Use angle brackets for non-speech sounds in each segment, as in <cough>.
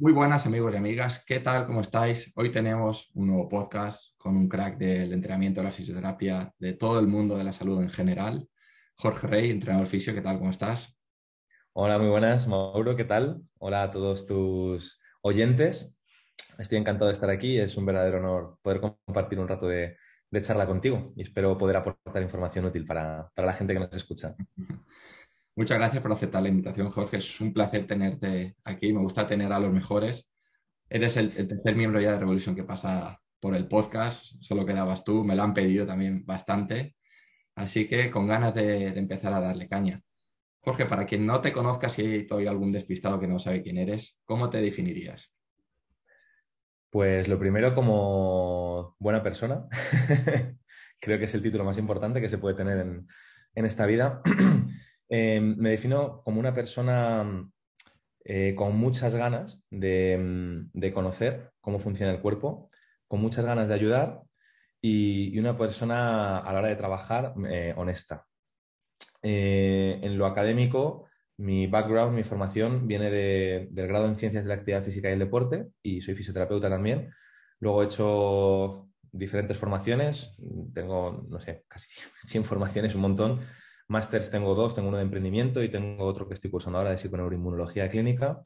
Muy buenas amigos y amigas, ¿qué tal? ¿Cómo estáis? Hoy tenemos un nuevo podcast con un crack del entrenamiento de la fisioterapia de todo el mundo de la salud en general. Jorge Rey, entrenador fisio, ¿qué tal? ¿Cómo estás? Hola, muy buenas, Mauro, ¿qué tal? Hola a todos tus oyentes. Estoy encantado de estar aquí, es un verdadero honor poder compartir un rato de, charla contigo y espero poder aportar información útil para, para la gente que nos escucha. <laughs> Muchas gracias por aceptar la invitación, Jorge. Es un placer tenerte aquí. Me gusta tener a los mejores. Eres el, tercer miembro ya de Revolution que pasa por el podcast. Solo quedabas tú. Me lo han pedido también bastante. Así que con ganas de, empezar a darle caña. Jorge, para quien no te conozca, si hay todavía algún despistado que no sabe quién eres, ¿cómo te definirías? Pues lo primero como buena persona. <laughs> Creo que es el título más importante que se puede tener en, en esta vida. <clears throat> Em, me defino como una persona eh, con muchas ganas mm, de, conocer cómo funciona el cuerpo, con muchas ganas de ayudar y, una persona a la hora de trabajar eh, honesta. Eh, en lo académico, mi background, mi formación viene del grado en Ciencias de la Actividad Física y el Deporte y soy fisioterapeuta también. Luego he hecho diferentes formaciones, tengo, no sé, casi <laughs> 100 formaciones, un montón, Másters tengo dos, tengo uno de emprendimiento y tengo otro que estoy cursando ahora de psiconeuroinmunología clínica.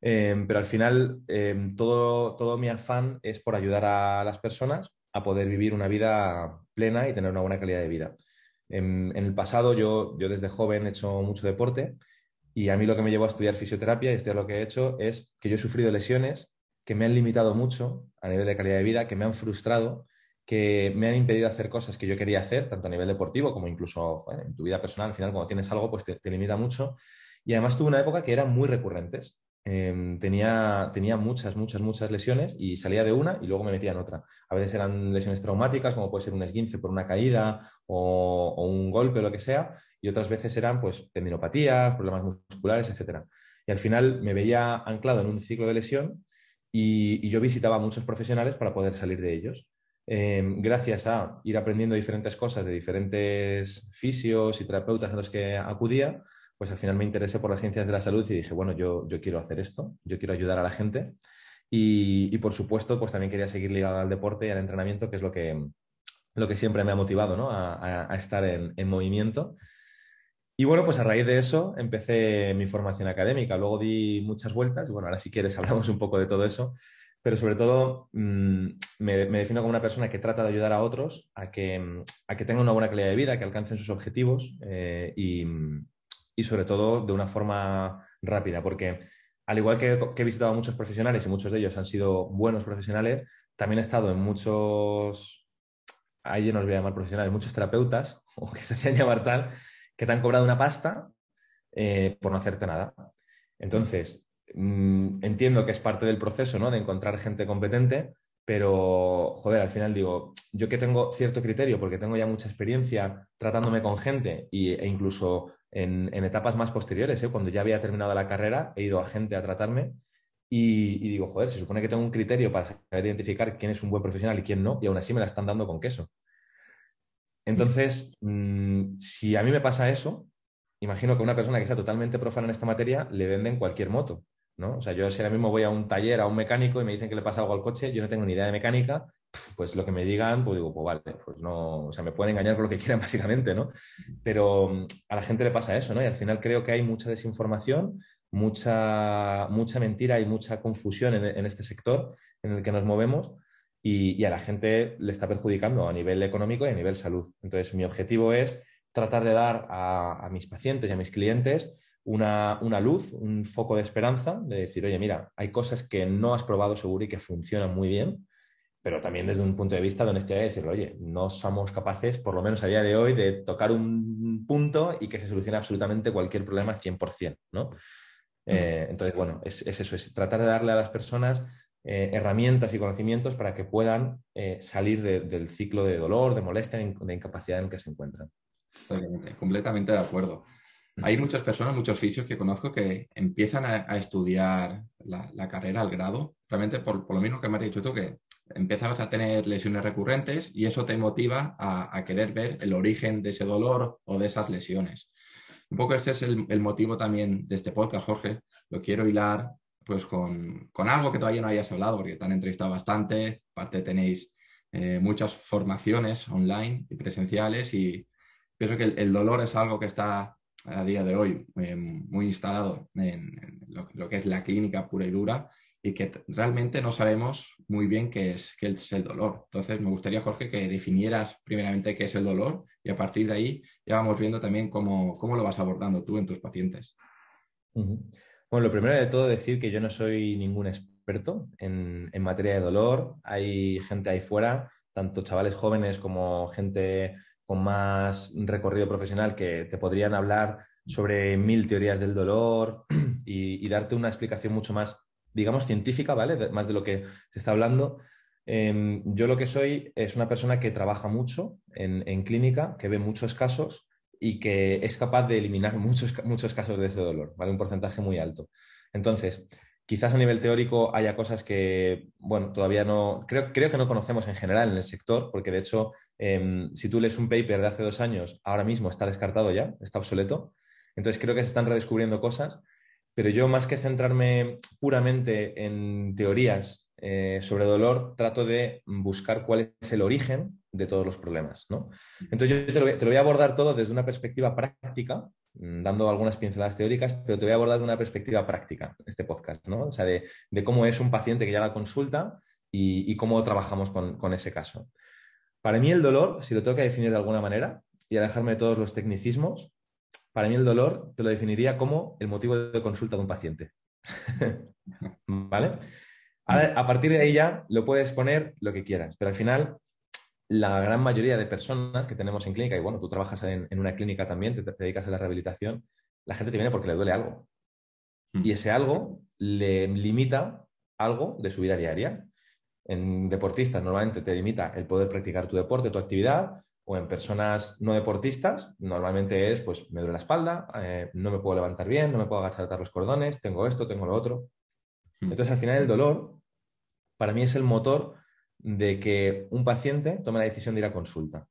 Em, pero al final, em, todo, todo mi afán es por ayudar a las personas a poder vivir una vida plena y tener una buena calidad de vida. En, en, el pasado, yo, yo desde joven he hecho mucho deporte y a mí lo que me llevó a estudiar fisioterapia y estudiar lo que he hecho es que yo he sufrido lesiones que me han limitado mucho a nivel de calidad de vida, que me han frustrado que me han impedido hacer cosas que yo quería hacer, tanto a nivel deportivo como incluso en tu vida personal. Al final, cuando tienes algo, pues te, limita mucho. Y además tuve una época que eran muy recurrentes. Em, tenía, tenía muchas, muchas, muchas lesiones y salía de una y luego me metía en otra. A veces eran lesiones traumáticas, como puede ser un esguince por una caída o, un golpe o lo que sea, y otras veces eran pues tendinopatías, problemas musculares, etc. Y al final me veía anclado en un ciclo de lesión y, y yo visitaba a muchos profesionales para poder salir de ellos. Em, gracias a ir aprendiendo diferentes cosas de diferentes fisios y terapeutas a los que acudía, pues al final me interesé por las ciencias de la salud y dije, bueno, yo, yo quiero hacer esto, yo quiero ayudar a la gente. Y, por supuesto, pues también quería seguir ligado al deporte y al entrenamiento, que es lo que, lo que siempre me ha motivado ¿no? a, estar en, en, movimiento. Y bueno, pues a raíz de eso empecé mi formación académica. Luego di muchas vueltas. Bueno, ahora si quieres <laughs> hablamos un poco de todo eso pero sobre todo mm, me, defino como una persona que trata de ayudar a otros a que, mm, a que tengan una buena calidad de vida, que alcancen sus objetivos eh, y, y, sobre todo de una forma rápida, porque al igual que, he visitado a muchos profesionales y muchos de ellos han sido buenos profesionales, también he estado en muchos, ahí no los voy a llamar profesionales, muchos terapeutas, <laughs> o que se hacían llamar tal, que te han cobrado una pasta eh, por no hacerte nada. Entonces, Mm, entiendo que es parte del proceso, ¿no? De encontrar gente competente, pero, joder, al final digo, yo que tengo cierto criterio, porque tengo ya mucha experiencia tratándome con gente e incluso en, etapas más posteriores, ¿eh? cuando ya había terminado la carrera, he ido a gente a tratarme y, digo, joder, se supone que tengo un criterio para saber identificar quién es un buen profesional y quién no, y aún así me la están dando con queso. Entonces, mm, si a mí me pasa eso, imagino que a una persona que sea totalmente profana en esta materia le venden cualquier moto. ¿No? O sea, yo si ahora mismo voy a un taller, a un mecánico y me dicen que le pasa algo al coche, yo no tengo ni idea de mecánica, pues lo que me digan, pues digo, pues vale, pues no, o sea, me pueden engañar con lo que <laughs> quieran básicamente, ¿no? Pero mm, a la gente le pasa eso, ¿no? Y al final creo que hay mucha desinformación, mucha, mucha mentira y mucha confusión en, este sector en el que nos movemos y, a la gente le está perjudicando a nivel económico y a nivel salud. Entonces, mi objetivo es tratar de dar a mis pacientes y a mis clientes una, luz, un foco de esperanza, de decir, oye, mira, hay cosas que no has probado seguro y que funcionan muy bien, pero también desde un punto de vista de honestidad de decirle, oye, no somos capaces, por lo menos a día de hoy, de tocar un punto y que se solucione absolutamente cualquier problema 100%, ¿no? Eh, entonces, bueno, es, eso, es tratar de darle a las personas eh, herramientas y conocimientos para que puedan eh, salir del ciclo de dolor, de molestia, de incapacidad en el que se encuentran. completamente de acuerdo. Hay muchas personas, muchos fisios que conozco que empiezan a, estudiar la, carrera, al grado, realmente por, lo mismo que me has dicho tú, que empezabas a tener lesiones recurrentes y eso te motiva a, querer ver el origen de ese dolor o de esas lesiones. Un poco ese es el, motivo también de este podcast, Jorge. Lo quiero hilar pues con, algo que todavía no hayas hablado, porque te han entrevistado bastante, aparte tenéis eh, muchas formaciones online y presenciales y pienso que el, dolor es algo que está a día de hoy eh, muy instalado en, lo, que es la clínica pura y dura y que realmente no sabemos muy bien qué es, qué es el dolor. Entonces, me gustaría, Jorge, que definieras primeramente qué es el dolor y a partir de ahí ya vamos viendo también cómo, cómo lo vas abordando tú en tus pacientes. Bueno, lo primero de todo decir que yo no soy ningún experto en, en materia de dolor. Hay gente ahí fuera, tanto chavales jóvenes como gente con más recorrido profesional que te podrían hablar sobre mil teorías del dolor <clears throat> y, darte una explicación mucho más, digamos, científica, ¿vale? más de lo que se está hablando. Em, yo lo que soy es una persona que trabaja mucho en, clínica, que ve muchos casos y que es capaz de eliminar <laughs> muchos, muchos casos de ese dolor, ¿vale? Un porcentaje muy alto. Entonces, Quizás a nivel teórico haya cosas que, bueno, todavía no, creo, creo que no conocemos en general en el sector, porque de hecho, em, si tú lees un paper de hace dos años, ahora mismo está descartado ya, está obsoleto. Entonces creo que se están redescubriendo cosas, pero yo más que centrarme puramente en teorías eh, sobre dolor, trato de buscar cuál es el origen de todos los problemas, ¿no? Entonces yo te lo, voy a abordar todo desde una perspectiva práctica, dando algunas pinceladas teóricas, pero te voy a abordar de una perspectiva práctica este podcast, ¿no? O sea, de, cómo es un paciente que llega a consulta y, cómo trabajamos con, ese caso. Para mí el dolor, si lo tengo que definir de alguna manera y a dejarme de todos los tecnicismos, para mí el dolor te lo definiría como el motivo de consulta de un paciente. <laughs> ¿Vale? a partir de ahí ya lo puedes poner lo que quieras, pero al final la gran mayoría de personas que tenemos en clínica, y bueno, tú trabajas en, una clínica también, te, dedicas a la rehabilitación, la gente te viene porque le duele algo. Mm. Y ese algo le limita algo de su vida diaria. En deportistas normalmente te limita el poder practicar tu deporte, tu actividad, o en personas no deportistas normalmente es, pues me duele la espalda, eh, no me puedo levantar bien, no me puedo agachar a atar los cordones, tengo esto, tengo lo otro. Mm. Entonces al final el dolor para mí es el motor de que un paciente tome la decisión de ir a consulta.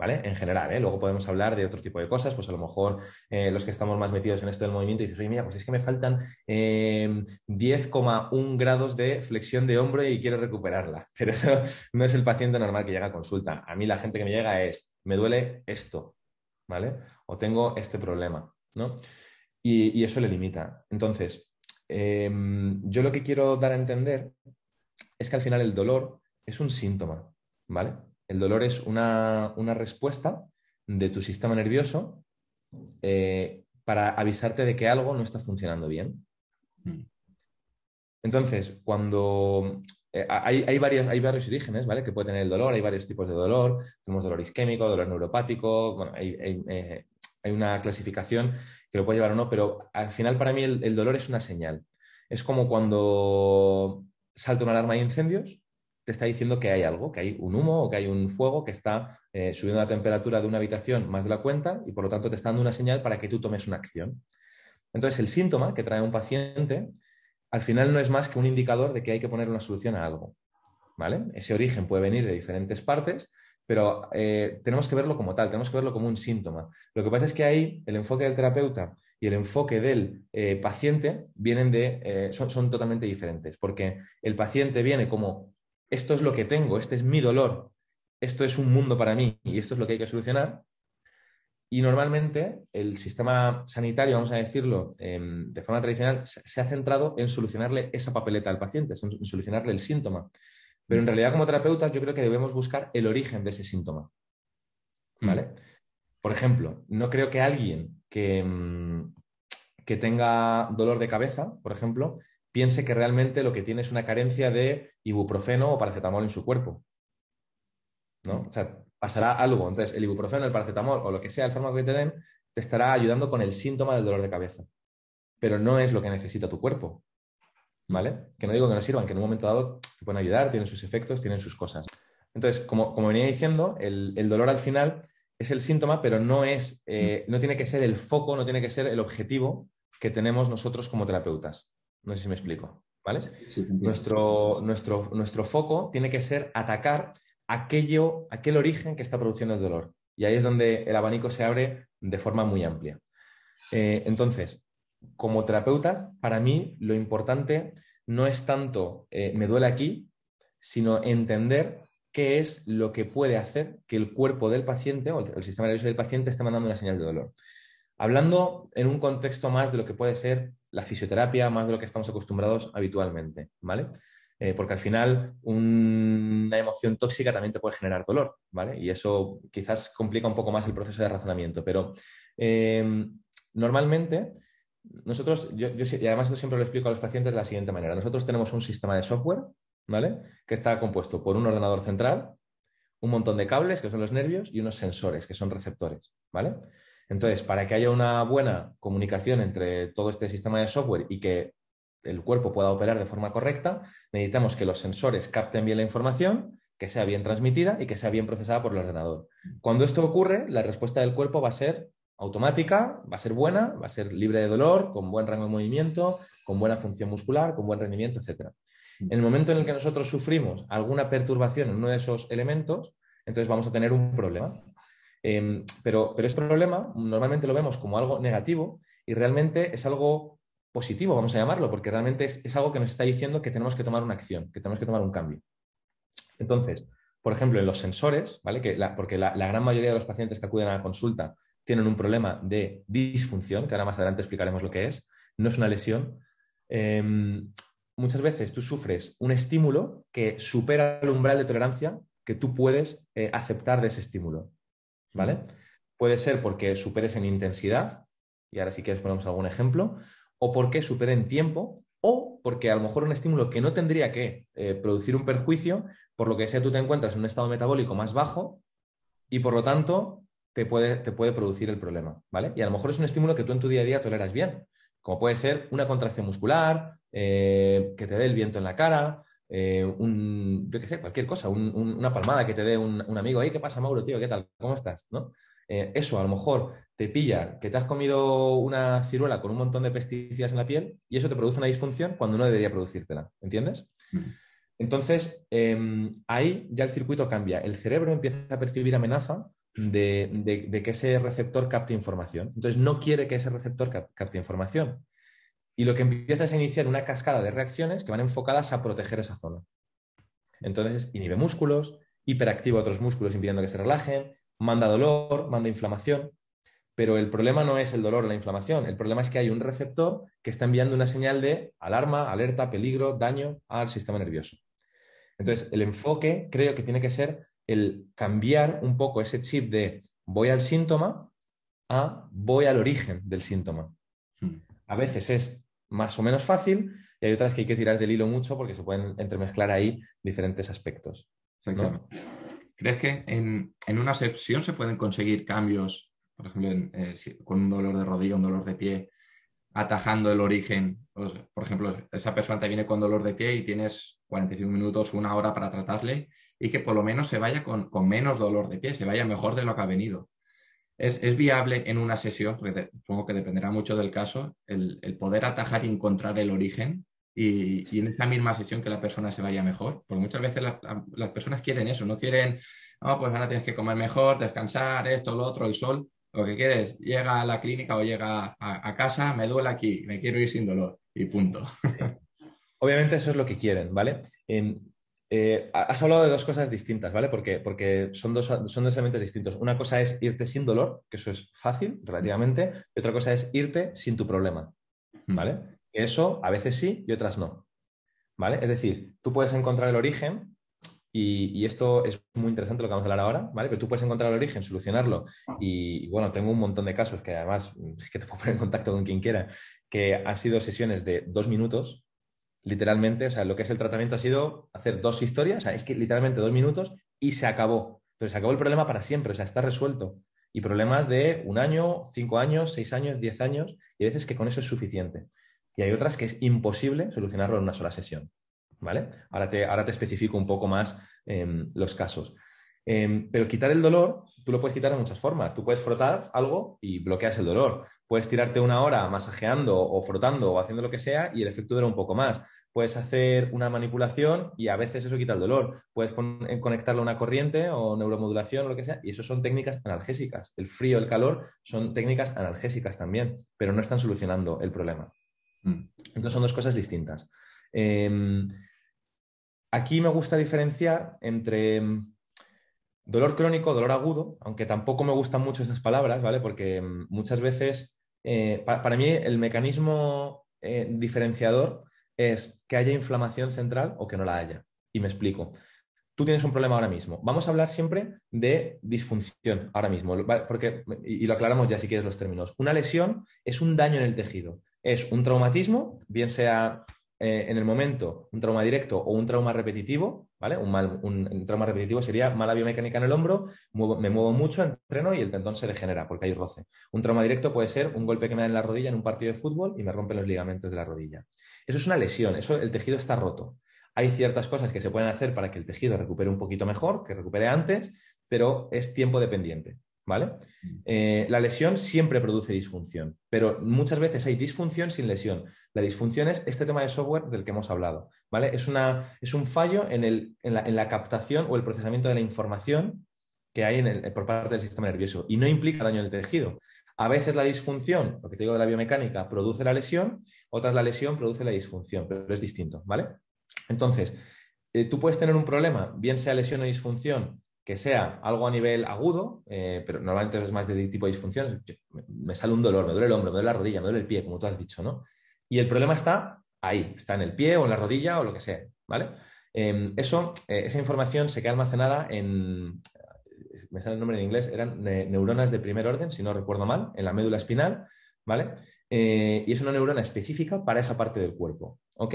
¿Vale? En general, ¿eh? luego podemos hablar de otro tipo de cosas, pues a lo mejor eh, los que estamos más metidos en esto del movimiento dices, oye, mira, pues es que me faltan 10,1 em, grados de flexión de hombro y quiero recuperarla. <laughs> Pero eso no es el paciente normal que llega a consulta. A mí la gente que me llega es, me duele esto, ¿vale? O tengo este problema, ¿no? Y, eso le limita. Entonces, em, yo lo que quiero dar a entender es que al final el dolor es un síntoma, ¿vale? El dolor es una, respuesta de tu sistema nervioso eh, para avisarte de que algo no está funcionando bien. Mm. Entonces, cuando eh, hay, varios, hay varios orígenes, ¿vale? Que puede tener el dolor, hay varios tipos de dolor. Tenemos dolor isquémico, dolor neuropático, bueno, hay, eh, una clasificación que lo puede llevar o no, pero al final para mí el, el dolor es una señal. Es como cuando salta una alarma de incendios te está diciendo que hay algo, que hay un humo o que hay un fuego que está eh, subiendo la temperatura de una habitación más de la cuenta y por lo tanto te está dando una señal para que tú tomes una acción. Entonces, el síntoma que trae un paciente al final no es más que un indicador de que hay que poner una solución a algo. ¿vale? Ese origen puede venir de diferentes partes, pero eh, tenemos que verlo como tal, tenemos que verlo como un síntoma. Lo que pasa es que ahí el enfoque del terapeuta y el enfoque del eh, paciente vienen de, son, son totalmente diferentes, porque el paciente viene como esto es lo que tengo, este es mi dolor, esto es un mundo para mí y esto es lo que hay que solucionar. Y normalmente el sistema sanitario, vamos a decirlo em, de forma tradicional, se ha centrado en solucionarle esa papeleta al paciente, en solucionarle el síntoma. Pero en realidad como terapeutas yo creo que debemos buscar el origen de ese síntoma. ¿Vale? Mm. Por ejemplo, no creo que alguien que, em, que tenga dolor de cabeza, por ejemplo, piense que realmente lo que tiene es una carencia de ibuprofeno o paracetamol en su cuerpo. ¿no? O sea, pasará algo. Entonces, el ibuprofeno, el paracetamol o lo que sea, el fármaco que te den, te estará ayudando con el síntoma del dolor de cabeza. Pero no es lo que necesita tu cuerpo. ¿Vale? Que no digo que no sirvan, que en un momento dado te pueden ayudar, tienen sus efectos, tienen sus cosas. Entonces, como, venía diciendo, el, dolor al final es el síntoma, pero no es, eh, no tiene que ser el foco, no tiene que ser el objetivo que tenemos nosotros como terapeutas. No sé si me explico. ¿Vale? nuestro, nuestro, nuestro foco tiene que ser atacar aquello, aquel origen que está produciendo el dolor. Y ahí es donde el abanico se abre de forma muy amplia. Eh, entonces, como terapeuta, para mí lo importante no es tanto eh, me duele aquí, sino entender qué es lo que puede hacer que el cuerpo del paciente o el, sistema nervioso del paciente esté mandando una señal de dolor. Hablando en un contexto más de lo que puede ser la fisioterapia, más de lo que estamos acostumbrados habitualmente, ¿vale? Eh, porque al final una emoción tóxica también te puede generar dolor, ¿vale? Y eso quizás complica un poco más el proceso de razonamiento, pero eh, normalmente nosotros, yo, y además esto siempre lo explico a los pacientes de la siguiente manera, nosotros tenemos un sistema de software, ¿vale? Que está compuesto por un ordenador central, un montón de cables, que son los nervios, y unos sensores, que son receptores, ¿vale? Entonces, para que haya una buena comunicación entre todo este sistema de software y que el cuerpo pueda operar de forma correcta, necesitamos que los sensores capten bien la información, que sea bien transmitida y que sea bien procesada por el ordenador. Cuando esto ocurre, la respuesta del cuerpo va a ser automática, va a ser buena, va a ser libre de dolor, con buen rango de movimiento, con buena función muscular, con buen rendimiento, etc. En el momento en el que nosotros sufrimos alguna perturbación en uno de esos elementos, entonces vamos a tener un problema. Em, pero, pero este problema normalmente lo vemos como algo negativo y realmente es algo positivo, vamos a llamarlo, porque realmente es, algo que nos está diciendo que tenemos que tomar una acción, que tenemos que tomar un cambio. Entonces, por ejemplo, en los sensores, ¿vale? Que porque la, gran mayoría de los pacientes que acuden a la consulta tienen un problema de disfunción, que ahora más adelante explicaremos lo que es, no es una lesión. Em, muchas veces tú sufres un estímulo que supera el umbral de tolerancia que tú puedes eh, aceptar de ese estímulo. ¿Vale? Puede ser porque superes en intensidad, y ahora si quieres ponemos algún ejemplo, o porque supere en tiempo, o porque a lo mejor un estímulo que no tendría que eh, producir un perjuicio, por lo que sea tú te encuentras en un estado metabólico más bajo y por lo tanto te puede, te puede producir el problema, ¿vale? Y a lo mejor es un estímulo que tú en tu día a día toleras bien, como puede ser una contracción muscular, eh, que te dé el viento en la cara, eh, un, yo qué sé, cualquier cosa, una palmada que te dé un, amigo, ¿qué pasa, Mauro, tío? ¿Qué tal? ¿Cómo estás? ¿No? Eh, eso a lo mejor te pilla que te has comido una ciruela con un montón de pesticidas en la piel y eso te produce una disfunción cuando no debería producírtela, ¿entiendes? Entonces, em, ahí ya el circuito cambia. El cerebro empieza a percibir amenaza de, que ese receptor capte información. Entonces, no quiere que ese receptor capte información. Y lo que empieza es a iniciar una cascada de reacciones que van enfocadas a proteger esa zona. Entonces, inhibe músculos, hiperactiva otros músculos impidiendo que se relajen, manda dolor, manda inflamación. Pero el problema no es el dolor o la inflamación, el problema es que hay un receptor que está enviando una señal de alarma, alerta, peligro, daño al sistema nervioso. Entonces, el enfoque creo que tiene que ser el cambiar un poco ese chip de voy al síntoma a voy al origen del síntoma. Hmm. A veces es más o menos fácil y hay otras que hay que tirar del hilo mucho porque se pueden entremezclar ahí diferentes aspectos. ¿Crees que en, una sesión se pueden conseguir cambios, por ejemplo, eh, con un dolor de rodilla, un dolor de pie, atajando el origen? por ejemplo, esa persona te viene con dolor de pie y tienes 45 minutos, una hora para tratarle y que por lo menos se vaya con, menos dolor de pie, se vaya mejor de lo que ha venido. ¿Es, viable en una sesión, porque supongo que dependerá mucho del caso, el, poder atajar y encontrar el origen y, en esa misma sesión que la persona se vaya mejor? Porque muchas veces las personas quieren eso, no quieren, oh, pues ahora tienes que comer mejor, descansar, esto, lo otro, el sol. Lo que quieres, llega a la clínica o llega a, casa, me duele aquí, me quiero ir sin dolor y punto. Obviamente eso es lo que quieren, ¿vale? Eh, has hablado de dos cosas distintas, ¿vale? Porque, porque son, dos, son dos elementos distintos. Una cosa es irte sin dolor, que eso es fácil relativamente, y otra cosa es irte sin tu problema, ¿vale? Eso a veces sí y otras no, ¿vale? Es decir, tú puedes encontrar el origen y, esto es muy interesante lo que vamos a hablar ahora, ¿vale? Pero tú puedes encontrar el origen, solucionarlo y, y, bueno, tengo un montón de casos que además <laughs> que te puedo poner en contacto con quien quiera, que han sido sesiones de dos minutos literalmente, o sea, lo que es el tratamiento ha sido hacer dos historias, o sea, es que literalmente dos minutos y se acabó. Pero se acabó el problema para siempre, o sea, está resuelto. Y problemas de un año, cinco años, seis años, diez años, y a veces que con eso es suficiente. Y hay otras que es imposible solucionarlo en una sola sesión. ¿Vale? Ahora te, ahora te especifico un poco más em, los casos. Em, pero quitar el dolor, tú lo puedes quitar de muchas formas. Tú puedes frotar algo y bloqueas el dolor. Puedes tirarte una hora masajeando o frotando o haciendo lo que sea y el efecto dura un poco más. Puedes hacer una manipulación y a veces eso quita el dolor. Puedes eh, conectarlo a una corriente o neuromodulación o lo que sea y eso son técnicas analgésicas. El frío, el calor son técnicas analgésicas también, pero no están solucionando el problema. Mm. Entonces son dos cosas distintas. Em, aquí me gusta diferenciar entre Dolor crónico, dolor agudo, aunque tampoco me gustan mucho esas palabras, ¿vale? Porque mm, muchas veces, eh, para, mí, el mecanismo eh, diferenciador es que haya inflamación central o que no la haya. Y me explico. Tú tienes un problema ahora mismo. Vamos a hablar siempre de disfunción ahora mismo, porque, y lo aclaramos ya si quieres los términos. Una lesión es un daño en el tejido. Es un traumatismo, bien sea eh, en el momento un trauma directo o un trauma repetitivo, ¿vale? Un, mal, un, trauma repetitivo sería mala biomecánica en el hombro, me muevo mucho, entreno y el tendón se degenera porque hay roce. Un trauma directo puede ser un golpe que me da en la rodilla en un partido de fútbol y me rompen los ligamentos de la rodilla. Eso es una lesión, eso el tejido está roto. Hay ciertas cosas que se pueden hacer para que el tejido recupere un poquito mejor, que recupere antes, pero es tiempo dependiente. ¿Vale? Eh, la lesión siempre produce disfunción, pero muchas veces hay disfunción sin lesión. La disfunción es este tema de software del que hemos hablado, ¿vale? Es, una, es un fallo en, la, captación o el procesamiento de la información que hay por parte del sistema nervioso y no implica daño en el tejido. A veces la disfunción, lo que te digo de la biomecánica, produce la lesión, otras la lesión produce la disfunción, pero es distinto, ¿vale? Entonces, eh, tú puedes tener un problema, bien sea lesión o disfunción, que sea algo a nivel agudo, eh, pero normalmente es más de tipo de disfunción, me sale un dolor, me duele el hombro, me duele la rodilla, me duele el pie, como tú has dicho, ¿no? Y el problema está ahí, está en el pie o en la rodilla o lo que sea, ¿vale? Em, eh, esa información se queda almacenada en, me sale el nombre en inglés, eran neuronas de primer orden, si no recuerdo mal, en la médula espinal, ¿vale? Eh, y es una neurona específica para esa parte del cuerpo, ¿ok?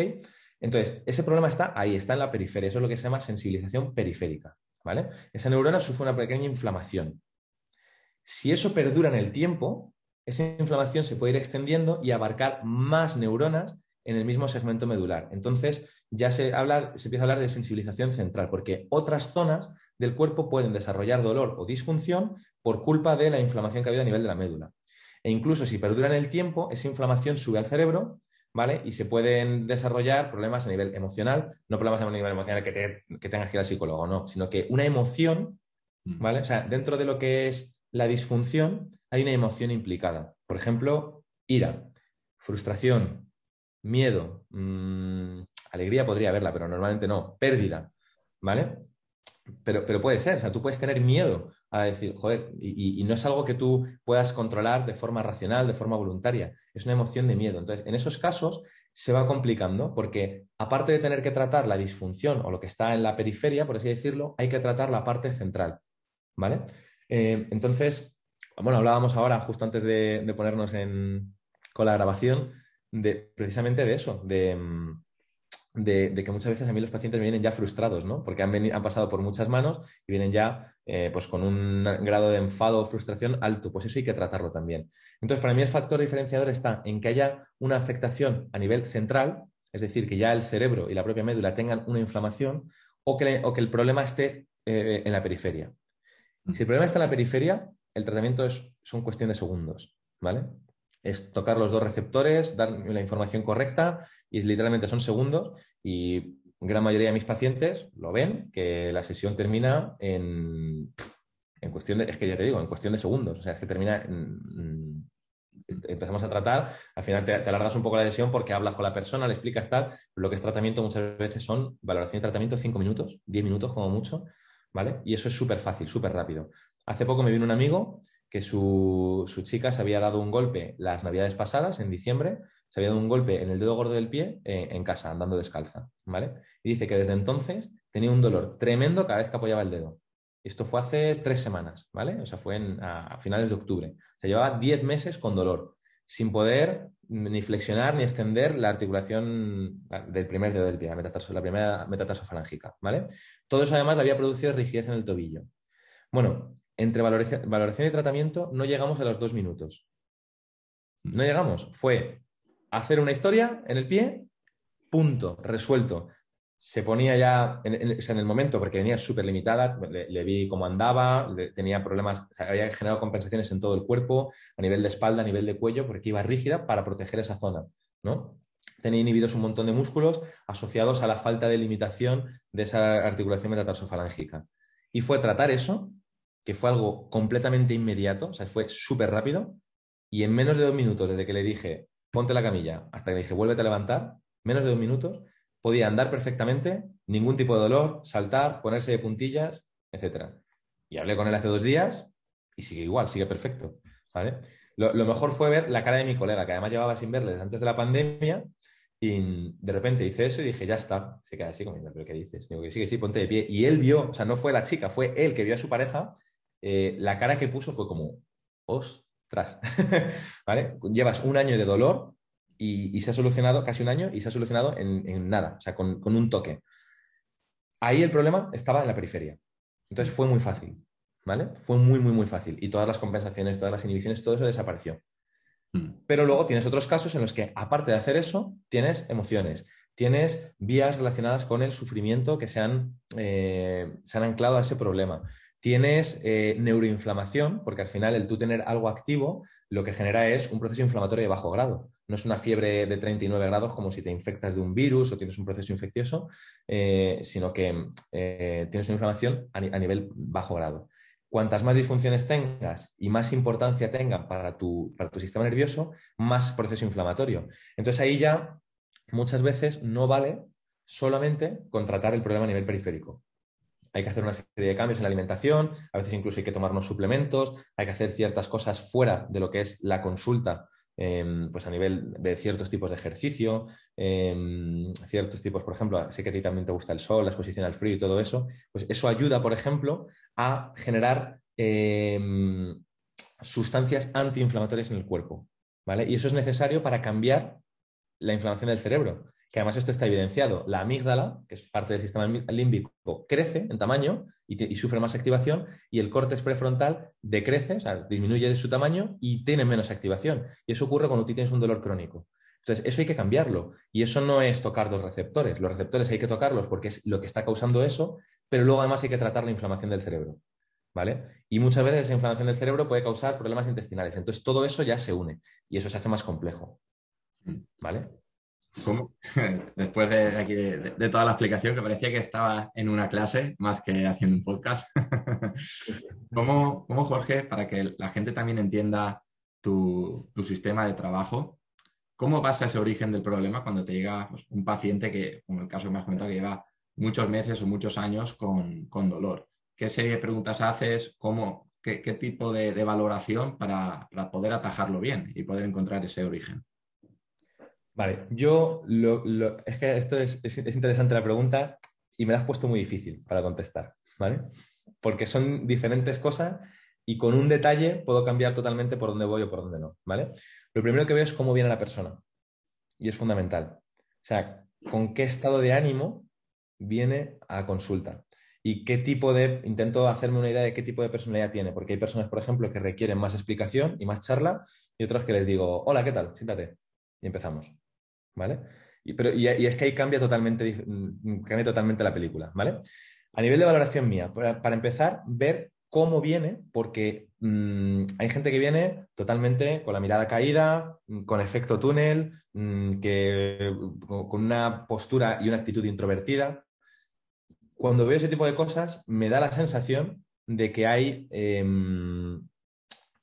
Entonces, ese problema está ahí, está en la periferia, eso es lo que se llama sensibilización periférica, Esa neurona sufre una pequeña inflamación. Si eso perdura en el tiempo, esa inflamación se puede ir extendiendo y abarcar más neuronas en el mismo segmento medular. Entonces, ya se, habla, se empieza a hablar de sensibilización central, porque otras zonas del cuerpo pueden desarrollar dolor o disfunción por culpa de la inflamación que ha habido a nivel de la médula. E incluso si perdura en el tiempo, esa inflamación sube al cerebro ¿vale? Y se pueden desarrollar problemas a nivel emocional, no problemas a nivel emocional que, que tengas que ir al psicólogo, no, sino que una emoción, mm. ¿vale? O sea, dentro de lo que es la disfunción, hay una emoción implicada. Por ejemplo, ira, frustración, miedo, mm, alegría podría haberla, pero normalmente no, pérdida, ¿vale? Pero, pero puede ser, o sea, tú puedes tener miedo a decir, joder, y, no es algo que tú puedas controlar de forma racional, de forma voluntaria, es una emoción de miedo. Entonces, en esos casos se va complicando porque aparte de tener que tratar la disfunción o lo que está en la periferia, por así decirlo, hay que tratar la parte central, ¿vale? Eh, entonces, bueno, hablábamos ahora, justo antes de, ponernos en, con la grabación, de, precisamente de eso, de, de, que muchas veces a mí los pacientes me vienen ya frustrados, ¿no? Porque han, han pasado por muchas manos y vienen ya eh, pues con un grado de enfado o frustración alto. Pues eso hay que tratarlo también. Entonces, para mí el factor diferenciador está en que haya una afectación a nivel central, es decir, que ya el cerebro y la propia médula tengan una inflamación o que, o que el problema esté eh, en la periferia. Si el problema está en la periferia, el tratamiento es, son cuestión de segundos, ¿vale? Es tocar los dos receptores, dar la información correcta y literalmente son segundos y gran mayoría de mis pacientes lo ven, que la sesión termina en, en cuestión de, es que ya te digo, en cuestión de segundos, o sea, es que termina empezamos a tratar, al final te, alargas un poco la sesión porque hablas con la persona, le explicas tal, lo que es tratamiento muchas veces son valoración de tratamiento cinco minutos, 10 minutos como mucho, ¿vale? Y eso es súper fácil, súper rápido. Hace poco me vino un amigo que su, su, chica se había dado un golpe las navidades pasadas, en diciembre, se había dado un golpe en el dedo gordo del pie eh, en casa, andando descalza, ¿vale? Y dice que desde entonces tenía un dolor tremendo cada vez que apoyaba el dedo. Esto fue hace tres semanas, ¿vale? O sea, fue a, finales de octubre. Se llevaba diez meses con dolor, sin poder ni flexionar ni extender la articulación del primer dedo del pie, la, la primera metatarsofalangica, ¿vale? Todo eso además le había producido rigidez en el tobillo. Bueno, entre valoración y tratamiento no llegamos a los dos minutos. No llegamos. Fue hacer una historia en el pie, punto, resuelto. se ponía ya en, el momento, porque venía súper limitada, le, vi cómo andaba, tenía problemas, había generado compensaciones en todo el cuerpo, a nivel de espalda, a nivel de cuello, porque iba rígida para proteger esa zona, ¿no? Tenía inhibidos un montón de músculos asociados a la falta de limitación de esa articulación metatarsofalángica. Y fue tratar eso, que fue algo completamente inmediato, o sea, fue súper rápido, y en menos de dos minutos, desde que le dije, ponte la camilla, hasta que le dije, vuélvete a levantar, menos de dos minutos, podía andar perfectamente, ningún tipo de dolor, saltar, ponerse de puntillas, etc. Y hablé con él hace dos días y sigue igual, sigue perfecto. ¿vale? Lo, mejor fue ver la cara de mi colega, que además llevaba sin verle desde antes de la pandemia, y de repente hice eso y dije, ya está. Se queda así comiendo, ¿pero qué dices? Digo que sí, que sí, ponte de pie. Y él vio, o sea, no fue la chica, fue él que vio a su pareja, eh, la cara que puso fue como, <laughs> ¿vale? Llevas un año de dolor y, se ha solucionado casi un año y se ha solucionado en, nada, o sea, con, un toque. Ahí el problema estaba en la periferia. Entonces fue muy fácil, ¿vale? Fue muy, muy, muy fácil. Y todas las compensaciones, todas las inhibiciones, todo eso desapareció. Hmm. Pero luego tienes otros casos en los que, aparte de hacer eso, tienes emociones, tienes vías relacionadas con el sufrimiento que se han, eh, se han anclado a ese problema. Tienes eh, neuroinflamación, porque al final el tú tener algo activo lo que genera es un proceso inflamatorio de bajo grado. No es una fiebre de 39 grados como si te infectas de un virus o tienes un proceso infeccioso, eh, sino que eh, tienes una inflamación a, nivel bajo grado. Cuantas más disfunciones tengas y más importancia tenga para tu, para tu sistema nervioso, más proceso inflamatorio. Entonces ahí ya muchas veces no vale solamente contratar el problema a nivel periférico hay que hacer una serie de cambios en la alimentación, a veces incluso hay que tomar unos suplementos, hay que hacer ciertas cosas fuera de lo que es la consulta, em, pues a nivel de ciertos tipos de ejercicio, em, ciertos tipos, por ejemplo, sé que a ti también te gusta el sol, la exposición al frío y todo eso, pues eso ayuda, por ejemplo, a generar em, sustancias antiinflamatorias en el cuerpo, ¿vale? Y eso es necesario para cambiar la inflamación del cerebro que además esto está evidenciado, la amígdala, que es parte del sistema límbico, crece en tamaño y, sufre más activación, y el córtex prefrontal decrece, o sea, disminuye de su tamaño y tiene menos activación. Y eso ocurre cuando tú tienes un dolor crónico. Entonces, eso hay que cambiarlo. Y eso no es tocar los receptores. Los receptores hay que tocarlos porque es lo que está causando eso, pero luego además hay que tratar la inflamación del cerebro. ¿Vale? Y muchas veces esa inflamación del cerebro puede causar problemas intestinales. Entonces, todo eso ya se une y eso se hace más complejo. ¿Vale? ¿Cómo? <laughs> Después de, aquí de, toda la explicación, que parecía que estaba en una clase más que haciendo un podcast. <laughs> ¿Cómo, Jorge, para que la gente también entienda tu, sistema de trabajo, cómo pasa ese origen del problema cuando te llega pues, un paciente que, como el caso que me has comentado, que lleva muchos meses o muchos años con, dolor? ¿Qué serie de preguntas haces? ¿Cómo, qué, tipo de, valoración para poder atajarlo bien y poder encontrar ese origen? Vale, yo lo, es que esto es, interesante la pregunta y me la has puesto muy difícil para contestar, ¿vale? Porque son diferentes cosas y con un detalle puedo cambiar totalmente por dónde voy o por dónde no, ¿vale? Lo primero que veo es cómo viene la persona y es fundamental. O sea, con qué estado de ánimo viene a consulta y qué tipo de, intento hacerme una idea de qué tipo de personalidad tiene, porque hay personas, por ejemplo, que requieren más explicación y más charla y otras que les digo, hola, ¿qué tal? Siéntate y empezamos. ¿Vale? Y, pero, y, es que ahí cambia totalmente, mm, cambia totalmente la película, ¿vale? A nivel de valoración mía, para, empezar, ver cómo viene, porque mm, hay gente que viene totalmente con la mirada caída, mm, con efecto túnel, que, con una postura y una actitud introvertida. Cuando veo ese tipo de cosas, me da la sensación de que hay, em,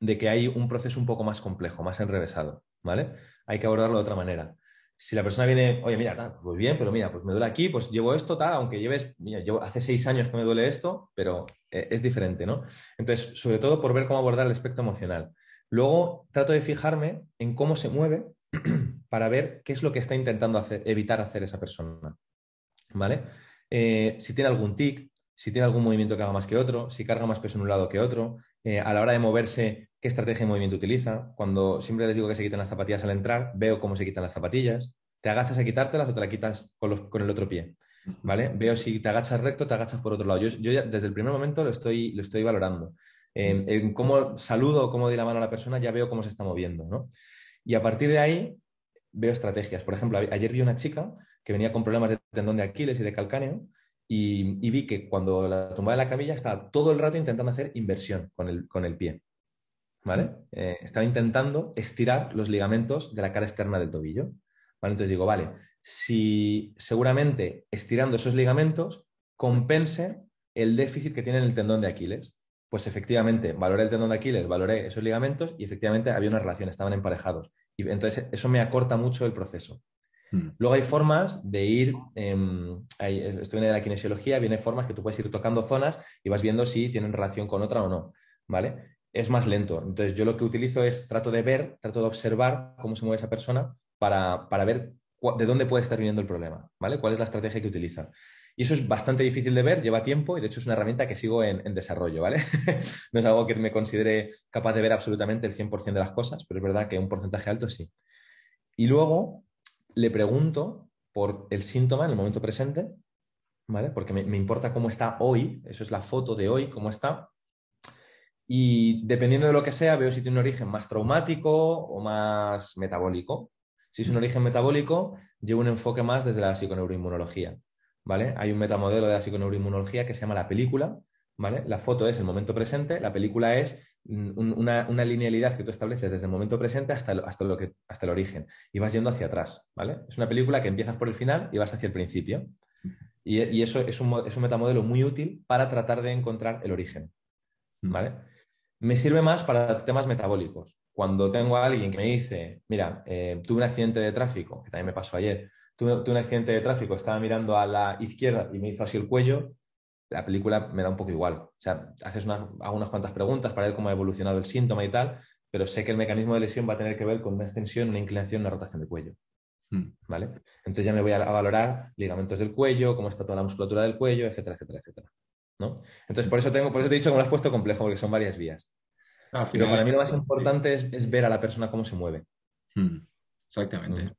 de que hay un proceso un poco más complejo, más enrevesado, ¿vale? Hay que abordarlo de otra manera si la persona viene, oye, mira, pues bien, pero mira, pues me duele aquí, pues llevo esto, tal, aunque lleves, mira, yo hace seis años que me duele esto, pero eh, es diferente, ¿no? Entonces, sobre todo por ver cómo abordar el aspecto emocional. Luego trato de fijarme en cómo se mueve <clears throat> para ver qué es lo que está intentando hacer, evitar hacer esa persona, ¿vale? Eh, si tiene algún tic, si tiene algún movimiento que haga más que otro, si carga más peso en un lado que otro, eh, a la hora de moverse, qué estrategia de movimiento utiliza. Cuando siempre les digo que se quiten las zapatillas al entrar, veo cómo se quitan las zapatillas. Te agachas a quitártelas o te las quitas con, el otro pie. ¿Vale? Veo si te agachas recto, te agachas por otro lado. Yo, desde el primer momento lo estoy, lo estoy valorando. en cómo saludo o cómo doy la mano a la persona, ya veo cómo se está moviendo. ¿no? Y a partir de ahí, veo estrategias. Por ejemplo, ayer vi una chica que venía con problemas de tendón de Aquiles y de calcáneo y, vi que cuando la tumbaba de la camilla estaba todo el rato intentando hacer inversión con el, con el pie. ¿Vale? Eh, estaba intentando estirar los ligamentos de la cara externa del tobillo. ¿Vale? Entonces digo, vale, si seguramente estirando esos ligamentos compense el déficit que tiene el tendón de Aquiles. Pues efectivamente, valoré el tendón de Aquiles, valoré esos ligamentos y efectivamente había una relación, estaban emparejados. Y entonces eso me acorta mucho el proceso. Hmm. Luego hay formas de ir, eh, esto viene de la kinesiología, viene formas que tú puedes ir tocando zonas y vas viendo si tienen relación con otra o no, ¿vale? Es más lento. Entonces yo lo que utilizo es, trato de ver, trato de observar cómo se mueve esa persona para, para ver de dónde puede estar viniendo el problema, ¿vale? ¿Cuál es la estrategia que utiliza? Y eso es bastante difícil de ver, lleva tiempo y de hecho es una herramienta que sigo en, desarrollo, ¿vale? <laughs> no es algo que me considere capaz de ver absolutamente el 100% de las cosas, pero es verdad que un porcentaje alto sí. Y luego le pregunto por el síntoma en el momento presente, ¿vale? Porque me, me importa cómo está hoy, eso es la foto de hoy, cómo está, y dependiendo de lo que sea, veo si tiene un origen más traumático o más metabólico. Si es un origen metabólico, llevo un enfoque más desde la psiconeuroinmunología. ¿vale? Hay un metamodelo de la psiconeuroinmunología que se llama la película, ¿vale? La foto es el momento presente, la película es una, linealidad que tú estableces desde el momento presente hasta el, hasta, lo que, hasta el origen y vas yendo hacia atrás, ¿vale? Es una película que empiezas por el final y vas hacia el principio. Y, eso es un, es un, metamodelo muy útil para tratar de encontrar el origen, ¿vale? Me sirve más para temas metabólicos. Cuando tengo a alguien que me dice, mira, eh, tuve un accidente de tráfico, que también me pasó ayer, tuve, un accidente de tráfico, estaba mirando a la izquierda y me hizo así el cuello, la película me da un poco igual. O sea, haces unas, hago unas cuantas preguntas para ver cómo ha evolucionado el síntoma y tal, pero sé que el mecanismo de lesión va a tener que ver con una extensión, una inclinación, una rotación del cuello. Hmm. ¿Vale? Entonces ya me voy a, valorar ligamentos del cuello, cómo está toda la musculatura del cuello, etcétera, etcétera, etcétera. ¿No? Entonces, por eso, tengo, por eso te he dicho que me lo has puesto complejo, porque son varias vías. pero para mí lo más importante es, ver a la persona cómo se mueve. Hmm. Exactamente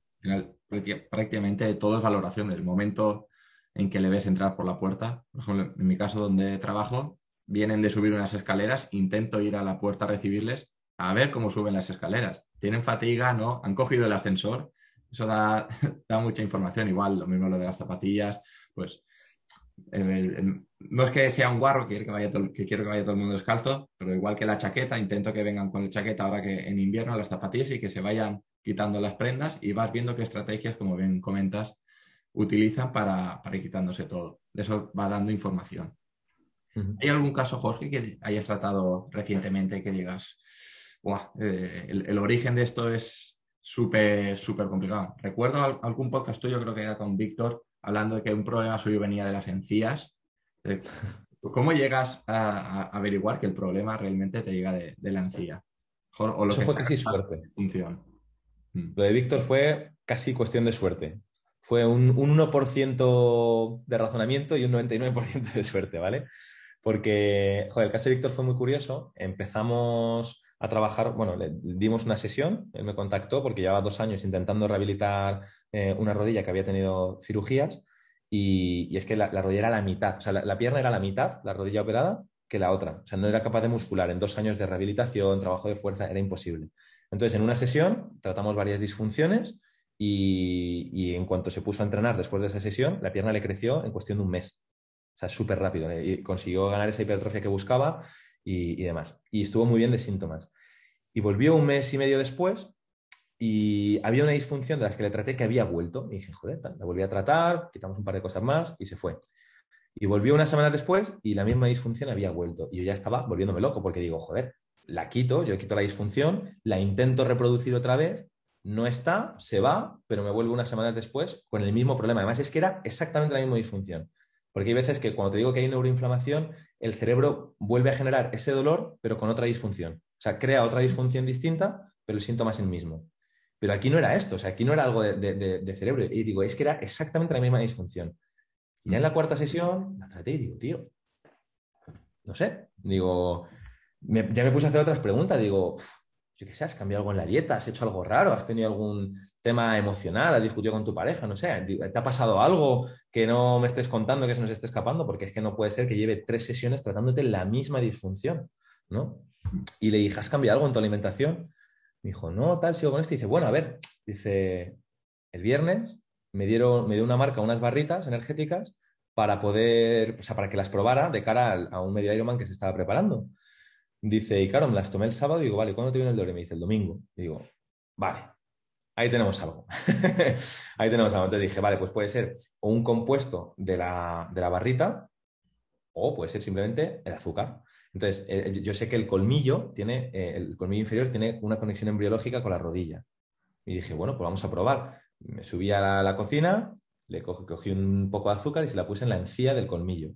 prácticamente todo es valoración del momento en que le ves entrar por la puerta. Por ejemplo, en mi caso donde trabajo, vienen de subir unas escaleras, intento ir a la puerta a recibirles, a ver cómo suben las escaleras. ¿Tienen fatiga? ¿No? ¿Han cogido el ascensor? Eso da, <laughs> da mucha información. Igual, lo mismo lo de las zapatillas, pues no es que sea un guarro que, que, vaya que quiero que vaya todo el mundo descalzo, pero igual que la chaqueta, intento que vengan con la chaqueta ahora que en invierno las zapatillas y que se vayan quitando las prendas y vas viendo qué estrategias, como bien comentas, utilizan para, ir quitándose todo. De eso va dando información. ¿Hay algún caso, Jorge, que hayas tratado recientemente que digas, eh, el, origen de esto es súper, súper complicado? Recuerdo algún podcast tuyo, creo que era con Víctor, hablando de que un problema suyo venía de las encías. Eh, <laughs> ¿Cómo llegas a, averiguar que el problema realmente te llega de, la encía? O lo Eso fue casi suerte. Función. Mm. Lo de Víctor fue casi cuestión de suerte. Fue un, 1% de razonamiento y un 99% de suerte, ¿vale? Porque, joder, el caso de Víctor fue muy curioso. Empezamos a trabajar, bueno, le dimos una sesión, él me contactó porque llevaba dos años intentando rehabilitar eh, una rodilla que había tenido cirugías y, es que la, rodilla era la mitad, o sea, la, pierna era la mitad, la rodilla operada, que la otra. O sea, no era capaz de muscular. En dos años de rehabilitación, trabajo de fuerza, era imposible. Entonces, en una sesión tratamos varias disfunciones y, en cuanto se puso a entrenar después de esa sesión, la pierna le creció en cuestión de un mes. O sea, súper rápido. ¿eh? Y consiguió ganar esa hipertrofia que buscaba y, y demás. Y estuvo muy bien de síntomas. Y volvió un mes y medio después y había una disfunción de las que le traté que había vuelto. Y dije, joder, la volví a tratar, quitamos un par de cosas más y se fue. Y volvió unas semanas después y la misma disfunción había vuelto. Y yo ya estaba volviéndome loco porque digo, joder, la quito, yo quito la disfunción, la intento reproducir otra vez, no está, se va, pero me vuelve unas semanas después con el mismo problema. Además, es que era exactamente la misma disfunción. Porque hay veces que cuando te digo que hay neuroinflamación, el cerebro vuelve a generar ese dolor, pero con otra disfunción. O sea, crea otra disfunción distinta, pero el síntoma es el mismo. Pero aquí no era esto, o sea, aquí no era algo de, cerebro. Y digo, es que era exactamente la misma disfunción. Y ya en la cuarta sesión la traté y digo, tío, no sé, digo, ya me puse a hacer otras preguntas, digo, yo qué sé, has cambiado algo en la dieta, has hecho algo raro, has tenido algún tema emocional, has discutido con tu pareja, no sé, ¿te ha pasado algo que no me estés contando, que se nos esté escapando? Porque es que no puede ser que lleve tres sesiones tratándote la misma disfunción, ¿no? Y le dije, ¿has cambiado algo en tu alimentación? Me dijo, no, tal, sigo con esto. Y dice, bueno, a ver, dice, el viernes me dieron, me dio una marca unas barritas energéticas para poder, o sea, para que las probara de cara a, un medio Ironman que se estaba preparando. Dice, y claro, me las tomé el sábado y digo, vale, ¿cuándo te viene el dolor? Me dice, el domingo. Y digo, vale, ahí tenemos algo. <laughs> ahí tenemos algo. Entonces dije, vale, pues puede ser un compuesto de la, de la barrita o puede ser simplemente el azúcar. Entonces, eh, yo sé que el colmillo tiene, eh, el colmillo inferior tiene una conexión embriológica con la rodilla. Y dije, bueno, pues vamos a probar. Me subí a la, cocina, le cogí, un poco de azúcar y se la puse en la encía del colmillo.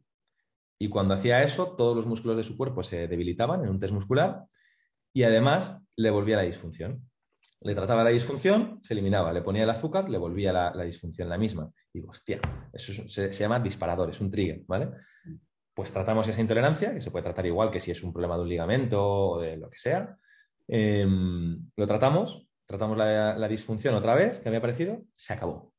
Y cuando hacía eso, todos los músculos de su cuerpo se debilitaban en un test muscular y además le volvía la disfunción. Le trataba la disfunción, se eliminaba, le ponía el azúcar, le volvía la, disfunción la misma. Digo, hostia, eso se, se, llama disparador, es un trigger, ¿vale? Pues tratamos esa intolerancia, que se puede tratar igual que si es un problema de un ligamento o de lo que sea. Em, lo tratamos, tratamos la, disfunción otra vez que había aparecido, se acabó.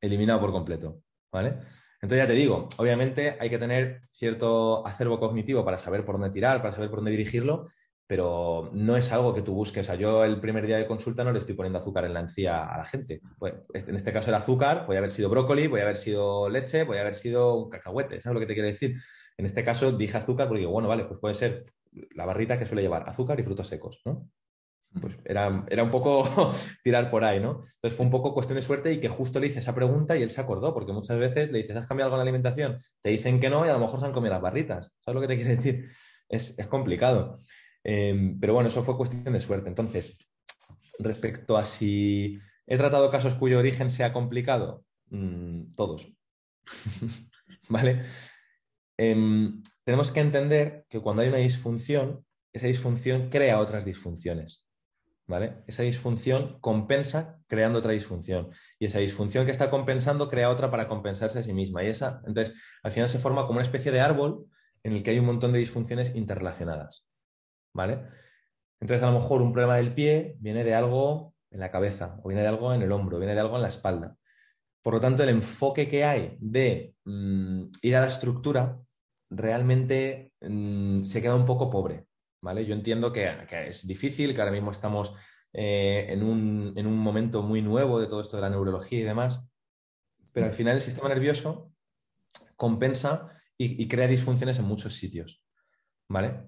Eliminado por completo. ¿Vale? Entonces ya te digo, obviamente hay que tener cierto acervo cognitivo para saber por dónde tirar, para saber por dónde dirigirlo, pero no es algo que tú busques. O sea, yo el primer día de consulta no le estoy poniendo azúcar en la encía a la gente. Pues, en este caso el azúcar, puede haber sido brócoli, puede haber sido leche, puede haber sido un cacahuete, ¿sabes lo que te quiero decir? En este caso dije azúcar porque digo, bueno, vale, pues puede ser la barrita que suele llevar azúcar y frutos secos, ¿no? Pues era, un poco <laughs> tirar por ahí, ¿no? Entonces fue un poco cuestión de suerte y que justo le hice esa pregunta y él se acordó, porque muchas veces le dices, ¿has cambiado algo en la alimentación? Te dicen que no y a lo mejor se han comido las barritas. ¿Sabes lo que te quiere decir? Es, complicado. Em, pero bueno, eso fue cuestión de suerte. Entonces, respecto a si he tratado casos cuyo origen sea complicado, mm, todos. <laughs> ¿Vale? Em, tenemos que entender que cuando hay una disfunción, esa disfunción crea otras disfunciones. ¿Vale? Esa disfunción compensa creando otra disfunción. Y esa disfunción que está compensando crea otra para compensarse a sí misma. Y esa, entonces, al final se forma como una especie de árbol en el que hay un montón de disfunciones interrelacionadas. ¿Vale? Entonces, a lo mejor un problema del pie viene de algo en la cabeza, o viene de algo en el hombro, viene de algo en la espalda. Por lo tanto, el enfoque que hay de mm, ir a la estructura realmente mm, se queda un poco pobre, ¿vale? Yo entiendo que, es difícil, que ahora mismo estamos eh, en, un, momento muy nuevo de todo esto de la neurología y demás, pero al final el sistema nervioso compensa y, crea disfunciones en muchos sitios, ¿vale?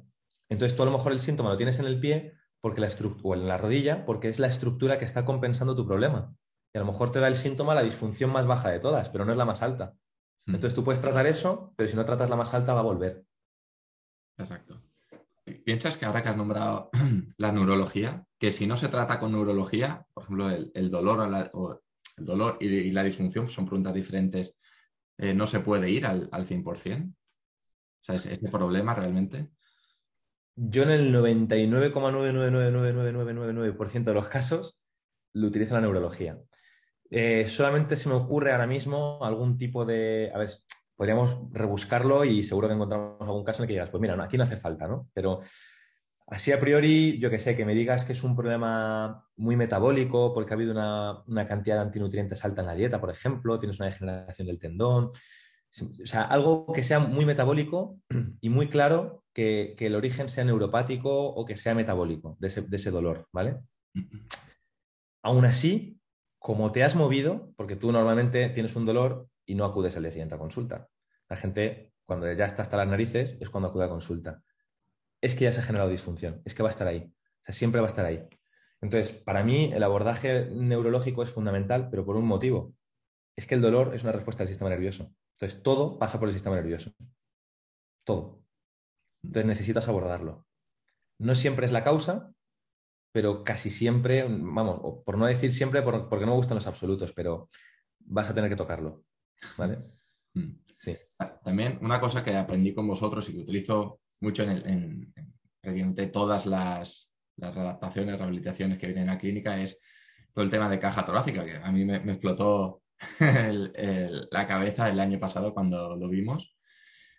Entonces tú a lo mejor el síntoma lo tienes en el pie porque la o en la rodilla porque es la estructura que está compensando tu problema. Y a lo mejor te da el síntoma la disfunción más baja de todas, pero no es la más alta. Hmm. Entonces tú puedes tratar eso, pero si no tratas la más alta va a volver. Exacto. ¿Piensas que ahora que has nombrado <clears throat> la neurología, que si no se trata con neurología, por ejemplo, el, dolor, el dolor y, la disfunción son preguntas diferentes, eh, no se puede ir al, al 100%? O sea, ¿es ese problema realmente? Yo en el 99,9999999% de los casos lo utilizo la neurología. Eh, solamente se me ocurre ahora mismo algún tipo de. A ver, podríamos rebuscarlo y seguro que encontramos algún caso en el que digas, pues mira, aquí no hace falta, ¿no? Pero así a priori, yo que sé, que me digas que es un problema muy metabólico porque ha habido una, cantidad de antinutrientes alta en la dieta, por ejemplo, tienes una degeneración del tendón. O sea, algo que sea muy metabólico y muy claro que, el origen sea neuropático o que sea metabólico de ese, de ese dolor, ¿vale? Aún así, como te has movido, porque tú normalmente tienes un dolor y no acudes al día siguiente a consulta. La gente, cuando ya está hasta las narices, es cuando acude a consulta. Es que ya se ha generado disfunción, es que va a estar ahí. O sea, siempre va a estar ahí. Entonces, para mí, el abordaje neurológico es fundamental, pero por un motivo. Es que el dolor es una respuesta del sistema nervioso. Entonces, todo pasa por el sistema nervioso. Todo. Entonces, necesitas abordarlo. No siempre es la causa, pero casi siempre, vamos, por no decir siempre, porque no me gustan los absolutos, pero vas a tener que tocarlo. ¿Vale? <laughs> Mm. Sí. También una cosa que aprendí con vosotros y que utilizo mucho en, en, todas las, las adaptaciones, rehabilitaciones que vienen a clínica es todo el tema de caja torácica, que a mí me, explotó <laughs> la cabeza el año pasado cuando lo vimos.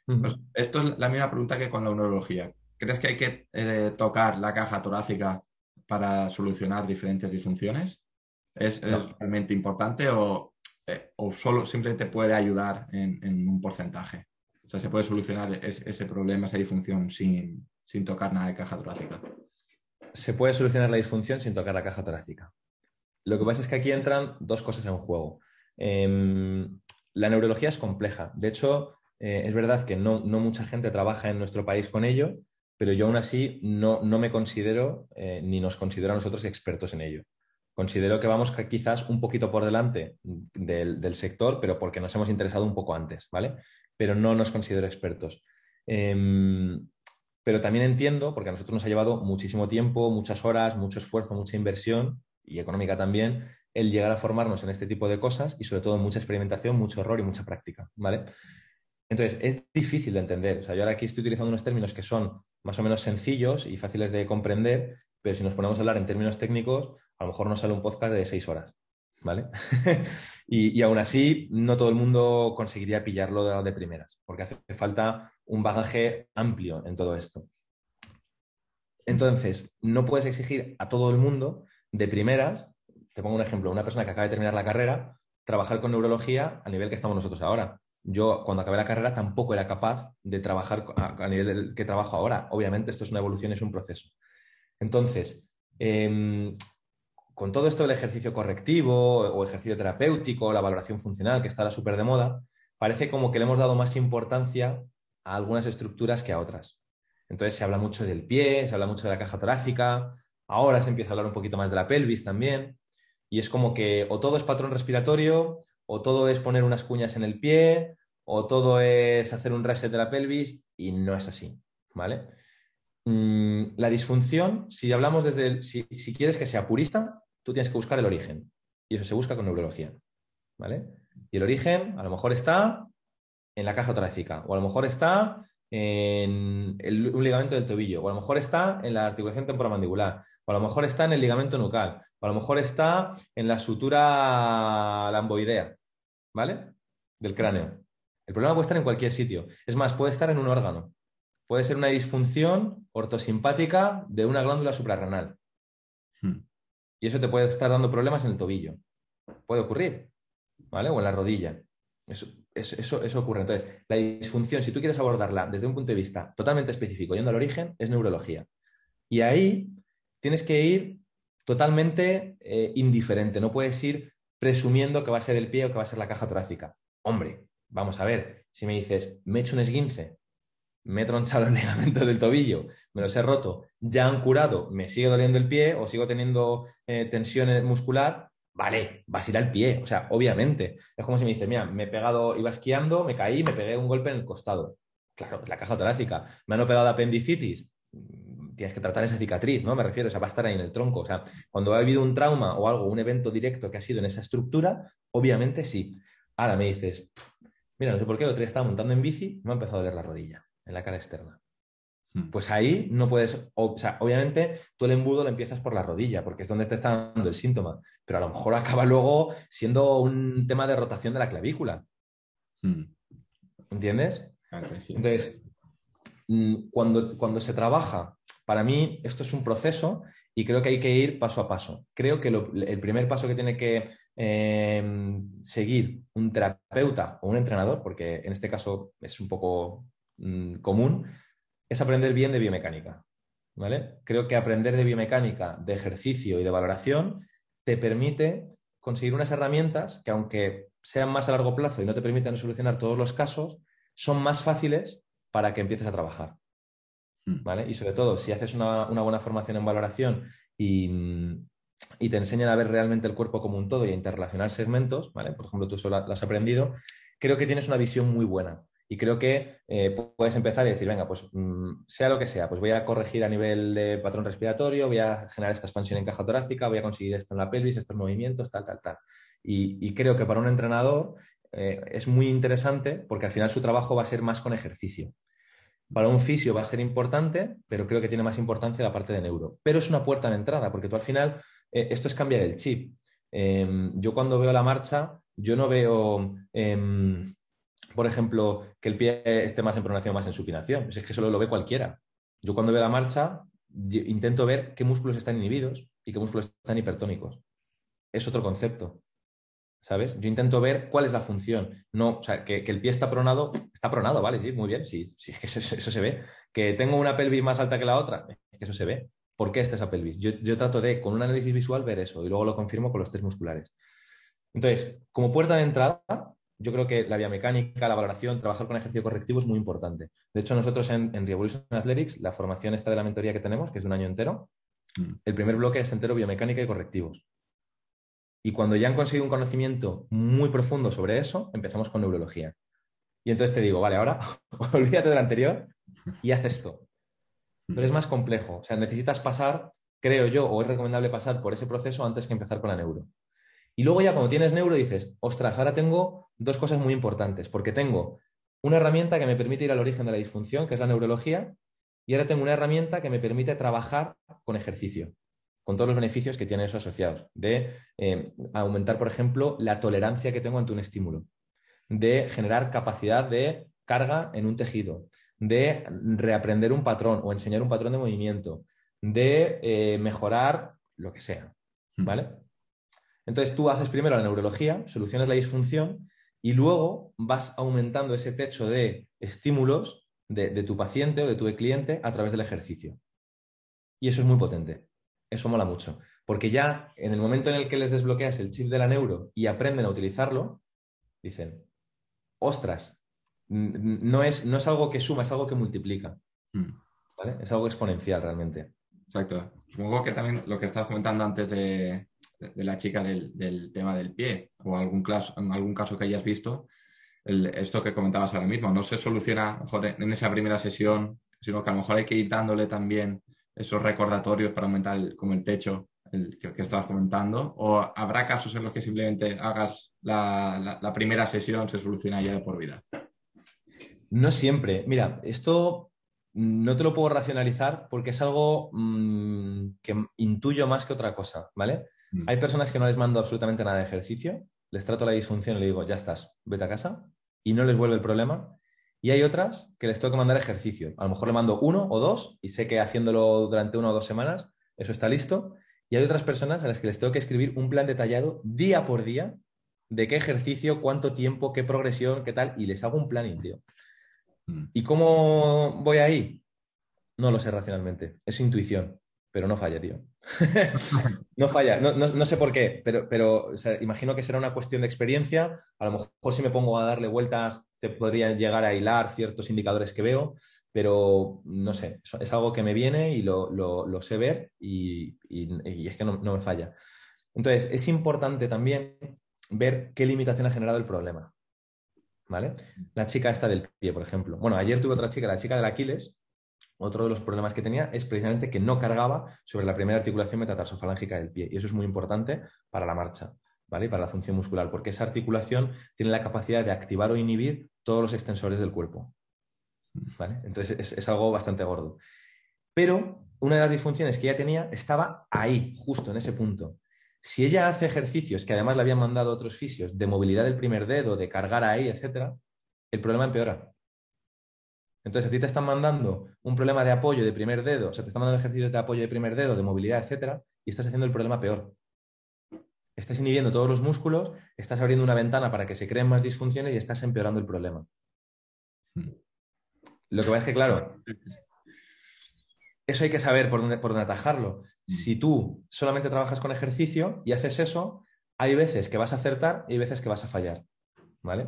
Pues esto es la misma pregunta que con la neurología. ¿Crees que hay que eh, tocar la caja torácica para solucionar diferentes disfunciones? ¿Es, realmente importante o, eh, o, solo simplemente puede ayudar en, un porcentaje? O sea, ¿se puede solucionar ese problema, esa disfunción sin, tocar nada de caja torácica? se puede solucionar la disfunción sin tocar la caja torácica. Lo que pasa es que aquí entran dos cosas en juego. Em, la neurología es compleja. De hecho, eh, es verdad que no, mucha gente trabaja en nuestro país con ello, pero yo aún así no, me considero eh, ni nos considero a nosotros expertos en ello. Considero que vamos quizás un poquito por delante del, sector, pero porque nos hemos interesado un poco antes, ¿vale? Pero no nos considero expertos. Em, pero también entiendo, porque a nosotros nos ha llevado muchísimo tiempo, muchas horas, mucho esfuerzo, mucha inversión y económica también, el llegar a formarnos en este tipo de cosas y sobre todo mucha experimentación, mucho error y mucha práctica, ¿vale? Entonces, es difícil de entender. O sea, yo ahora aquí estoy utilizando unos términos que son más o menos sencillos y fáciles de comprender, pero si nos ponemos a hablar en términos técnicos, a lo mejor nos sale un podcast de seis horas, ¿vale? <laughs> y, aún así, no todo el mundo conseguiría pillarlo de primeras, porque hace falta un bagaje amplio en todo esto. Entonces, no puedes exigir a todo el mundo de primeras, te pongo un ejemplo, una persona que acaba de terminar la carrera, trabajar con neurología a nivel que estamos nosotros ahora. Yo, cuando acabé la carrera, tampoco era capaz de trabajar a, nivel que trabajo ahora. Obviamente, esto es una evolución, es un proceso. Entonces, em, con todo esto del ejercicio correctivo o ejercicio terapéutico, la valoración funcional, que está la súper de moda, parece como que le hemos dado más importancia a algunas estructuras que a otras. Entonces se habla mucho del pie, se habla mucho de la caja torácica, ahora se empieza a hablar un poquito más de la pelvis también, y es como que o todo es patrón respiratorio, o todo es poner unas cuñas en el pie, o todo es hacer un reset de la pelvis, y no es así, ¿vale? Mm, la disfunción, si hablamos desde, si, quieres que sea purista, tú tienes que buscar el origen, y eso se busca con neurología, ¿vale? Y el origen a lo mejor está en la caja torácica, o a lo mejor está en un ligamento del tobillo, o a lo mejor está en la articulación temporomandibular, o a lo mejor está en el ligamento nucal, o a lo mejor está en la sutura lamboidea, ¿vale? Del cráneo. El problema puede estar en cualquier sitio. Es más, puede estar en un órgano. Puede ser una disfunción ortosimpática de una glándula suprarrenal. Hmm. Y eso te puede estar dando problemas en el tobillo. Puede ocurrir, ¿vale? O en la rodilla. Eso, eso, ocurre. Entonces, la disfunción, si tú quieres abordarla desde un punto de vista totalmente específico, yendo al origen, es neurología. Y ahí tienes que ir totalmente eh, indiferente. No puedes ir presumiendo que va a ser el pie o que va a ser la caja torácica. Hombre, vamos a ver, si me dices, me he hecho un esguince, me he tronchado el <laughs> ligamento del tobillo, me los he roto, ya han curado, me sigue doliendo el pie o sigo teniendo eh, tensión muscular, vale, vas a ir al pie. O sea, obviamente. Es como si me dices, mira, me he pegado, iba esquiando, me caí, me pegué un golpe en el costado. Claro, la caja torácica. Me han operado de apendicitis. Tienes que tratar esa cicatriz, ¿no? Me refiero, o sea, va a estar ahí en el tronco. O sea, cuando ha habido un trauma o algo, un evento directo que ha sido en esa estructura, obviamente sí. Ahora me dices, mira, no sé por qué, el otro día estaba montando en bici me ha empezado a doler la rodilla en la cara externa. Hmm. Pues ahí no puedes, o, sea, obviamente tú el embudo lo empiezas por la rodilla, porque es donde te está dando el síntoma, pero a lo mejor acaba luego siendo un tema de rotación de la clavícula. Hmm. ¿Entiendes? Entonces, mm, cuando, cuando se trabaja, para mí esto es un proceso y creo que hay que ir paso a paso. Creo que el primer paso que tiene que em, seguir un terapeuta o un entrenador, porque en este caso es un poco mm, común, es aprender bien de biomecánica. ¿vale? Creo que aprender de biomecánica, de ejercicio y de valoración te permite conseguir unas herramientas que, aunque sean más a largo plazo y no te permitan solucionar todos los casos, son más fáciles para que empieces a trabajar. ¿Vale? Y sobre todo, si haces una, buena formación en valoración y, te enseñan a ver realmente el cuerpo como un todo y a interrelacionar segmentos, ¿vale? por ejemplo, tú eso lo has aprendido, creo que tienes una visión muy buena y creo que eh, puedes empezar y decir, venga, pues mm, sea lo que sea, pues voy a corregir a nivel de patrón respiratorio, voy a generar esta expansión en caja torácica, voy a conseguir esto en la pelvis, estos movimientos, tal, tal, tal. Y, creo que para un entrenador eh, es muy interesante porque al final su trabajo va a ser más con ejercicio. Para un fisio va a ser importante, pero creo que tiene más importancia la parte de neuro. Pero es una puerta de entrada, porque tú al final, eh, esto es cambiar el chip. Em, yo cuando veo la marcha, yo no veo em, por ejemplo, que el pie esté más en pronación o más en supinación. Es que eso lo ve cualquiera. Yo cuando veo la marcha intento ver qué músculos están inhibidos y qué músculos están hipertónicos. Es otro concepto. ¿Sabes? Yo intento ver cuál es la función. No, o sea, que, el pie está pronado, está pronado, vale, sí, muy bien, sí, sí, que eso, se ve. Que tengo una pelvis más alta que la otra, que eso se ve. ¿Por qué está esa pelvis? Yo, yo trato de, con un análisis visual, ver eso y luego lo confirmo con los test musculares. Entonces, como puerta de entrada, yo creo que la biomecánica, la valoración, trabajar con ejercicio correctivo es muy importante. De hecho, nosotros en, Revolution Athletics, la formación esta de la mentoría que tenemos, que es de un año entero, mm. el primer bloque es entero biomecánica y correctivos. Y cuando ya han conseguido un conocimiento muy profundo sobre eso, empezamos con neurología. Y entonces te digo, vale, ahora <laughs> olvídate del anterior y haz esto. Pero es más complejo. O sea, necesitas pasar, creo yo, o es recomendable pasar por ese proceso antes que empezar con la neuro. Y luego ya cuando tienes neuro dices, ostras, ahora tengo dos cosas muy importantes, porque tengo una herramienta que me permite ir al origen de la disfunción, que es la neurología, y ahora tengo una herramienta que me permite trabajar con ejercicio, con todos los beneficios que tiene eso asociados, de eh, aumentar, por ejemplo, la tolerancia que tengo ante un estímulo, de generar capacidad de carga en un tejido, de reaprender un patrón o enseñar un patrón de movimiento, de eh, mejorar lo que sea, hmm. ¿vale? Entonces tú haces primero la neurología, solucionas la disfunción y luego vas aumentando ese techo de estímulos de, tu paciente o de tu cliente a través del ejercicio. Y eso es muy potente. Eso mola mucho. Porque ya en el momento en el que les desbloqueas el chip de la neuro y aprenden a utilizarlo, dicen, ostras, no es, no es algo que suma, es algo que multiplica. Hmm. Es algo exponencial realmente. Exacto. Supongo que también lo que estabas comentando antes de, de la chica del, tema del pie o algún, caso, en algún caso que hayas visto, esto que comentabas ahora mismo, no se soluciona mejor en esa primera sesión, sino que a lo mejor hay que ir dándole también esos recordatorios para aumentar como el techo el, que, estabas comentando, o habrá casos en los que simplemente hagas la, primera sesión, se soluciona ya de por vida. No siempre. Mira, esto no te lo puedo racionalizar porque es algo mm, que intuyo más que otra cosa, ¿vale? Mm. Hay personas que no les mando absolutamente nada de ejercicio, les trato la disfunción y le digo, ya estás, vete a casa, y no les vuelve el problema. Y hay otras que les tengo que mandar ejercicio. A lo mejor le mando uno o dos y sé que haciéndolo durante una o dos semanas, eso está listo. Y hay otras personas a las que les tengo que escribir un plan detallado día por día de qué ejercicio, cuánto tiempo, qué progresión, qué tal, y les hago un planning, tío. Mm. ¿Y cómo voy ahí? No lo sé racionalmente, es intuición pero no falla, tío. <laughs> no falla, no, sé por qué, pero, pero imagino que será una cuestión de experiencia. A lo mejor si me pongo a darle vueltas, te podría llegar a hilar ciertos indicadores que veo, pero no sé, es algo que me viene y lo, sé ver y, es que no, me falla. Entonces, es importante también ver qué limitación ha generado el problema. ¿Vale? La chica esta del pie, por ejemplo. Bueno, ayer tuve otra chica, la chica del Aquiles, otro de los problemas que tenía es precisamente que no cargaba sobre la primera articulación metatarsofalángica del pie. Y eso es muy importante para la marcha, ¿vale? Y para la función muscular, porque esa articulación tiene la capacidad de activar o inhibir todos los extensores del cuerpo. ¿Vale? Entonces es, algo bastante gordo. Pero una de las disfunciones que ella tenía estaba ahí, justo en ese punto. Si ella hace ejercicios que además le habían mandado otros fisios de movilidad del primer dedo, de cargar ahí, etcétera, el problema empeora. Entonces, a ti te están mandando un problema de apoyo de primer dedo, o sea, te están mandando ejercicios de apoyo de primer dedo, de movilidad, etcétera, y estás haciendo el problema peor. Estás inhibiendo todos los músculos, estás abriendo una ventana para que se creen más disfunciones y estás empeorando el problema. Hmm. Lo que pasa es que, claro, eso hay que saber por dónde, por dónde atajarlo. Hmm. Si tú solamente trabajas con ejercicio y haces eso, hay veces que vas a acertar y hay veces que vas a fallar. ¿Vale?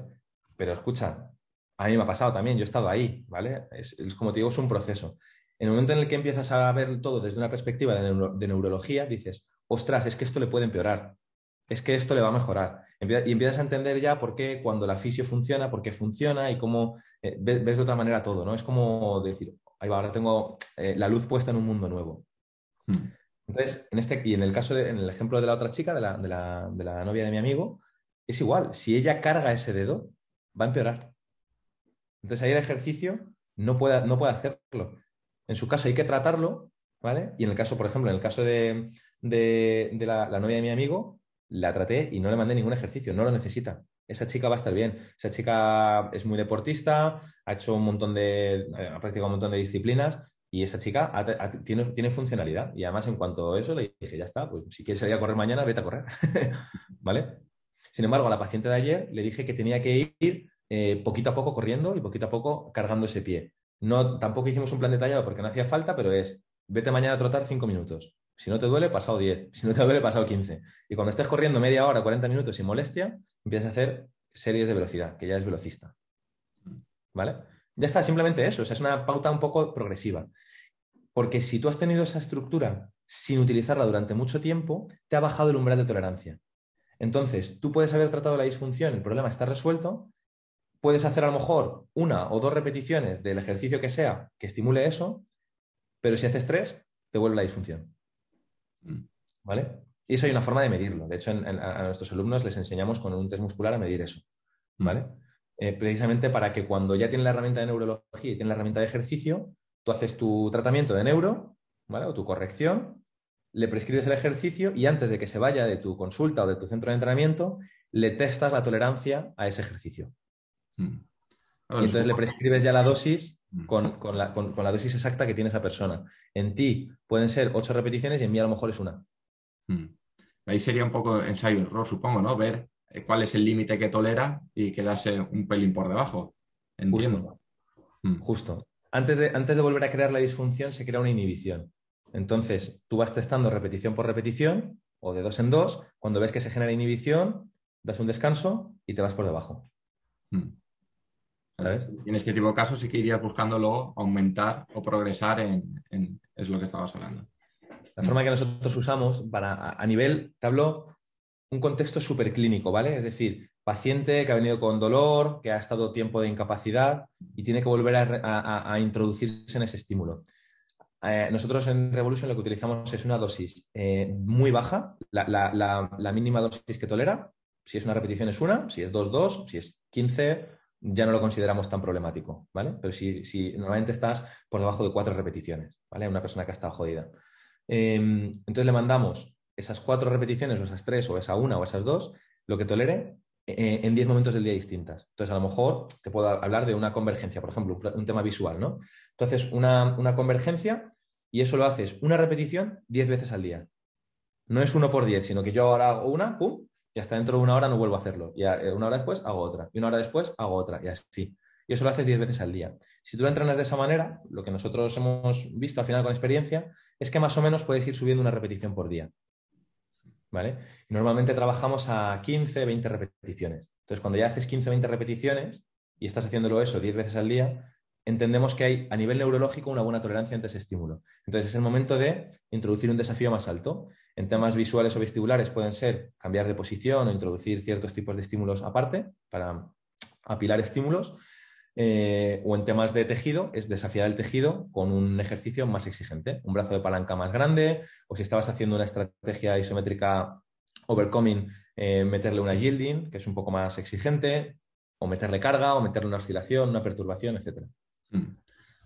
Pero escucha, a mí me ha pasado también, yo he estado ahí, ¿vale? Es, como te digo, es un proceso. En el momento en el que empiezas a ver todo desde una perspectiva de, neurología, dices, ostras, es que esto le puede empeorar, es que esto le va a mejorar. Y empiezas a entender ya por qué cuando la fisio funciona, por qué funciona y cómo eh, ves, de otra manera todo, ¿no? Es como decir, ahí va, ahora tengo eh, la luz puesta en un mundo nuevo. Hmm. Entonces, en este, y en el caso, de, en el ejemplo de la otra chica, de la, de la novia de mi amigo, es igual, si ella carga ese dedo, va a empeorar. Entonces ahí el ejercicio no puede, no puede hacerlo. En su caso hay que tratarlo, ¿vale? Y en el caso, por ejemplo, en el caso de, la, novia de mi amigo, la traté y no le mandé ningún ejercicio, no lo necesita. Esa chica va a estar bien. Esa chica es muy deportista, ha hecho un montón de, ha practicado un montón de disciplinas y esa chica tiene, tiene, funcionalidad. Y además, en cuanto a eso, le dije, ya está, pues si quieres salir a correr mañana, vete a correr. <laughs> ¿Vale? Sin embargo, a la paciente de ayer le dije que tenía que ir eh, poquito a poco corriendo y poquito a poco cargando ese pie. No, tampoco hicimos un plan detallado porque no hacía falta, pero es vete mañana a trotar 5 minutos. Si no te duele, pasado 10. <laughs> Si no te duele, pasado 15. Y cuando estés corriendo media hora, 40 minutos sin molestia, empiezas a hacer series de velocidad, que ya es velocista. ¿Vale? Ya está, simplemente eso. O sea, es una pauta un poco progresiva. Porque si tú has tenido esa estructura sin utilizarla durante mucho tiempo, te ha bajado el umbral de tolerancia. Entonces, tú puedes haber tratado la disfunción, el problema está resuelto, puedes hacer a lo mejor una o dos repeticiones del ejercicio que sea que estimule eso, pero si haces tres, te vuelve la disfunción. Mm. ¿Vale? Y eso hay una forma de medirlo. De hecho, a nuestros alumnos les enseñamos con un test muscular a medir eso. Mm. ¿Vale? Eh, precisamente para que cuando ya tienen la herramienta de neurología y tienen la herramienta de ejercicio, tú haces tu tratamiento de neuro, ¿vale? O tu corrección, le prescribes el ejercicio y antes de que se vaya de tu consulta o de tu centro de entrenamiento, le testas la tolerancia a ese ejercicio. Mm. y entonces le prescribes ya la dosis mm. con, la, dosis exacta que tiene esa persona. En ti pueden ser ocho repeticiones y en mí a lo mejor es una. Mm. Ahí sería un poco ensayo error, supongo, ¿no? Ver eh, cuál es el límite que tolera y quedarse un pelín por debajo. Entiendo. Justo. Justo. Antes de, antes de volver a crear la disfunción se crea una inhibición. Entonces, tú vas testando repetición por repetición o de dos en dos. Cuando ves que se genera inhibición, das un descanso y te vas por debajo. Hmm. ¿Sabes? en este tipo de casos sí que irías buscando luego aumentar o progresar en, es lo que estabas hablando. La forma que nosotros usamos para, a, nivel, te hablo un contexto súper clínico, ¿vale? Es decir, paciente que ha venido con dolor, que ha estado tiempo de incapacidad y tiene que volver a introducirse en ese estímulo. Eh, nosotros en Revolution lo que utilizamos es una dosis eh, muy baja, la, mínima dosis que tolera. Si es una repetición es una, si es 2, 2, si es 15, ya no lo consideramos tan problemático, ¿vale? Pero si, normalmente estás por debajo de cuatro repeticiones, ¿vale? Una persona que ha estado jodida. Em, entonces le mandamos esas cuatro repeticiones, o esas tres, o esa una, o esas dos, lo que tolere, eh, en 10 momentos del día distintas. Entonces, a lo mejor te puedo hablar de una convergencia, por ejemplo, un, tema visual, ¿no? Entonces, una, una convergencia y eso lo haces una repetición 10 veces al día. No es uno por 10, sino que yo ahora hago una, pum, y hasta dentro de una hora no vuelvo a hacerlo. Y eh, una hora después hago otra. Y una hora después hago otra. Y así. Y eso lo haces 10 veces al día. Si tú lo entrenas de esa manera, lo que nosotros hemos visto al final con experiencia es que más o menos puedes ir subiendo una repetición por día. ¿Vale? normalmente trabajamos a 15, 20 repeticiones. Entonces, cuando ya haces 15, 20 repeticiones y estás haciéndolo eso 10 veces al día, entendemos que hay a nivel neurológico una buena tolerancia ante ese estímulo. Entonces es el momento de introducir un desafío más alto. En temas visuales o vestibulares pueden ser cambiar de posición o introducir ciertos tipos de estímulos aparte para apilar estímulos. Eh, o en temas de tejido es desafiar el tejido con un ejercicio más exigente, un brazo de palanca más grande, o si estabas haciendo una estrategia isométrica overcoming, eh, meterle una yielding, que es un poco más exigente, o meterle carga, o meterle una oscilación, una perturbación, etcétera. Mm.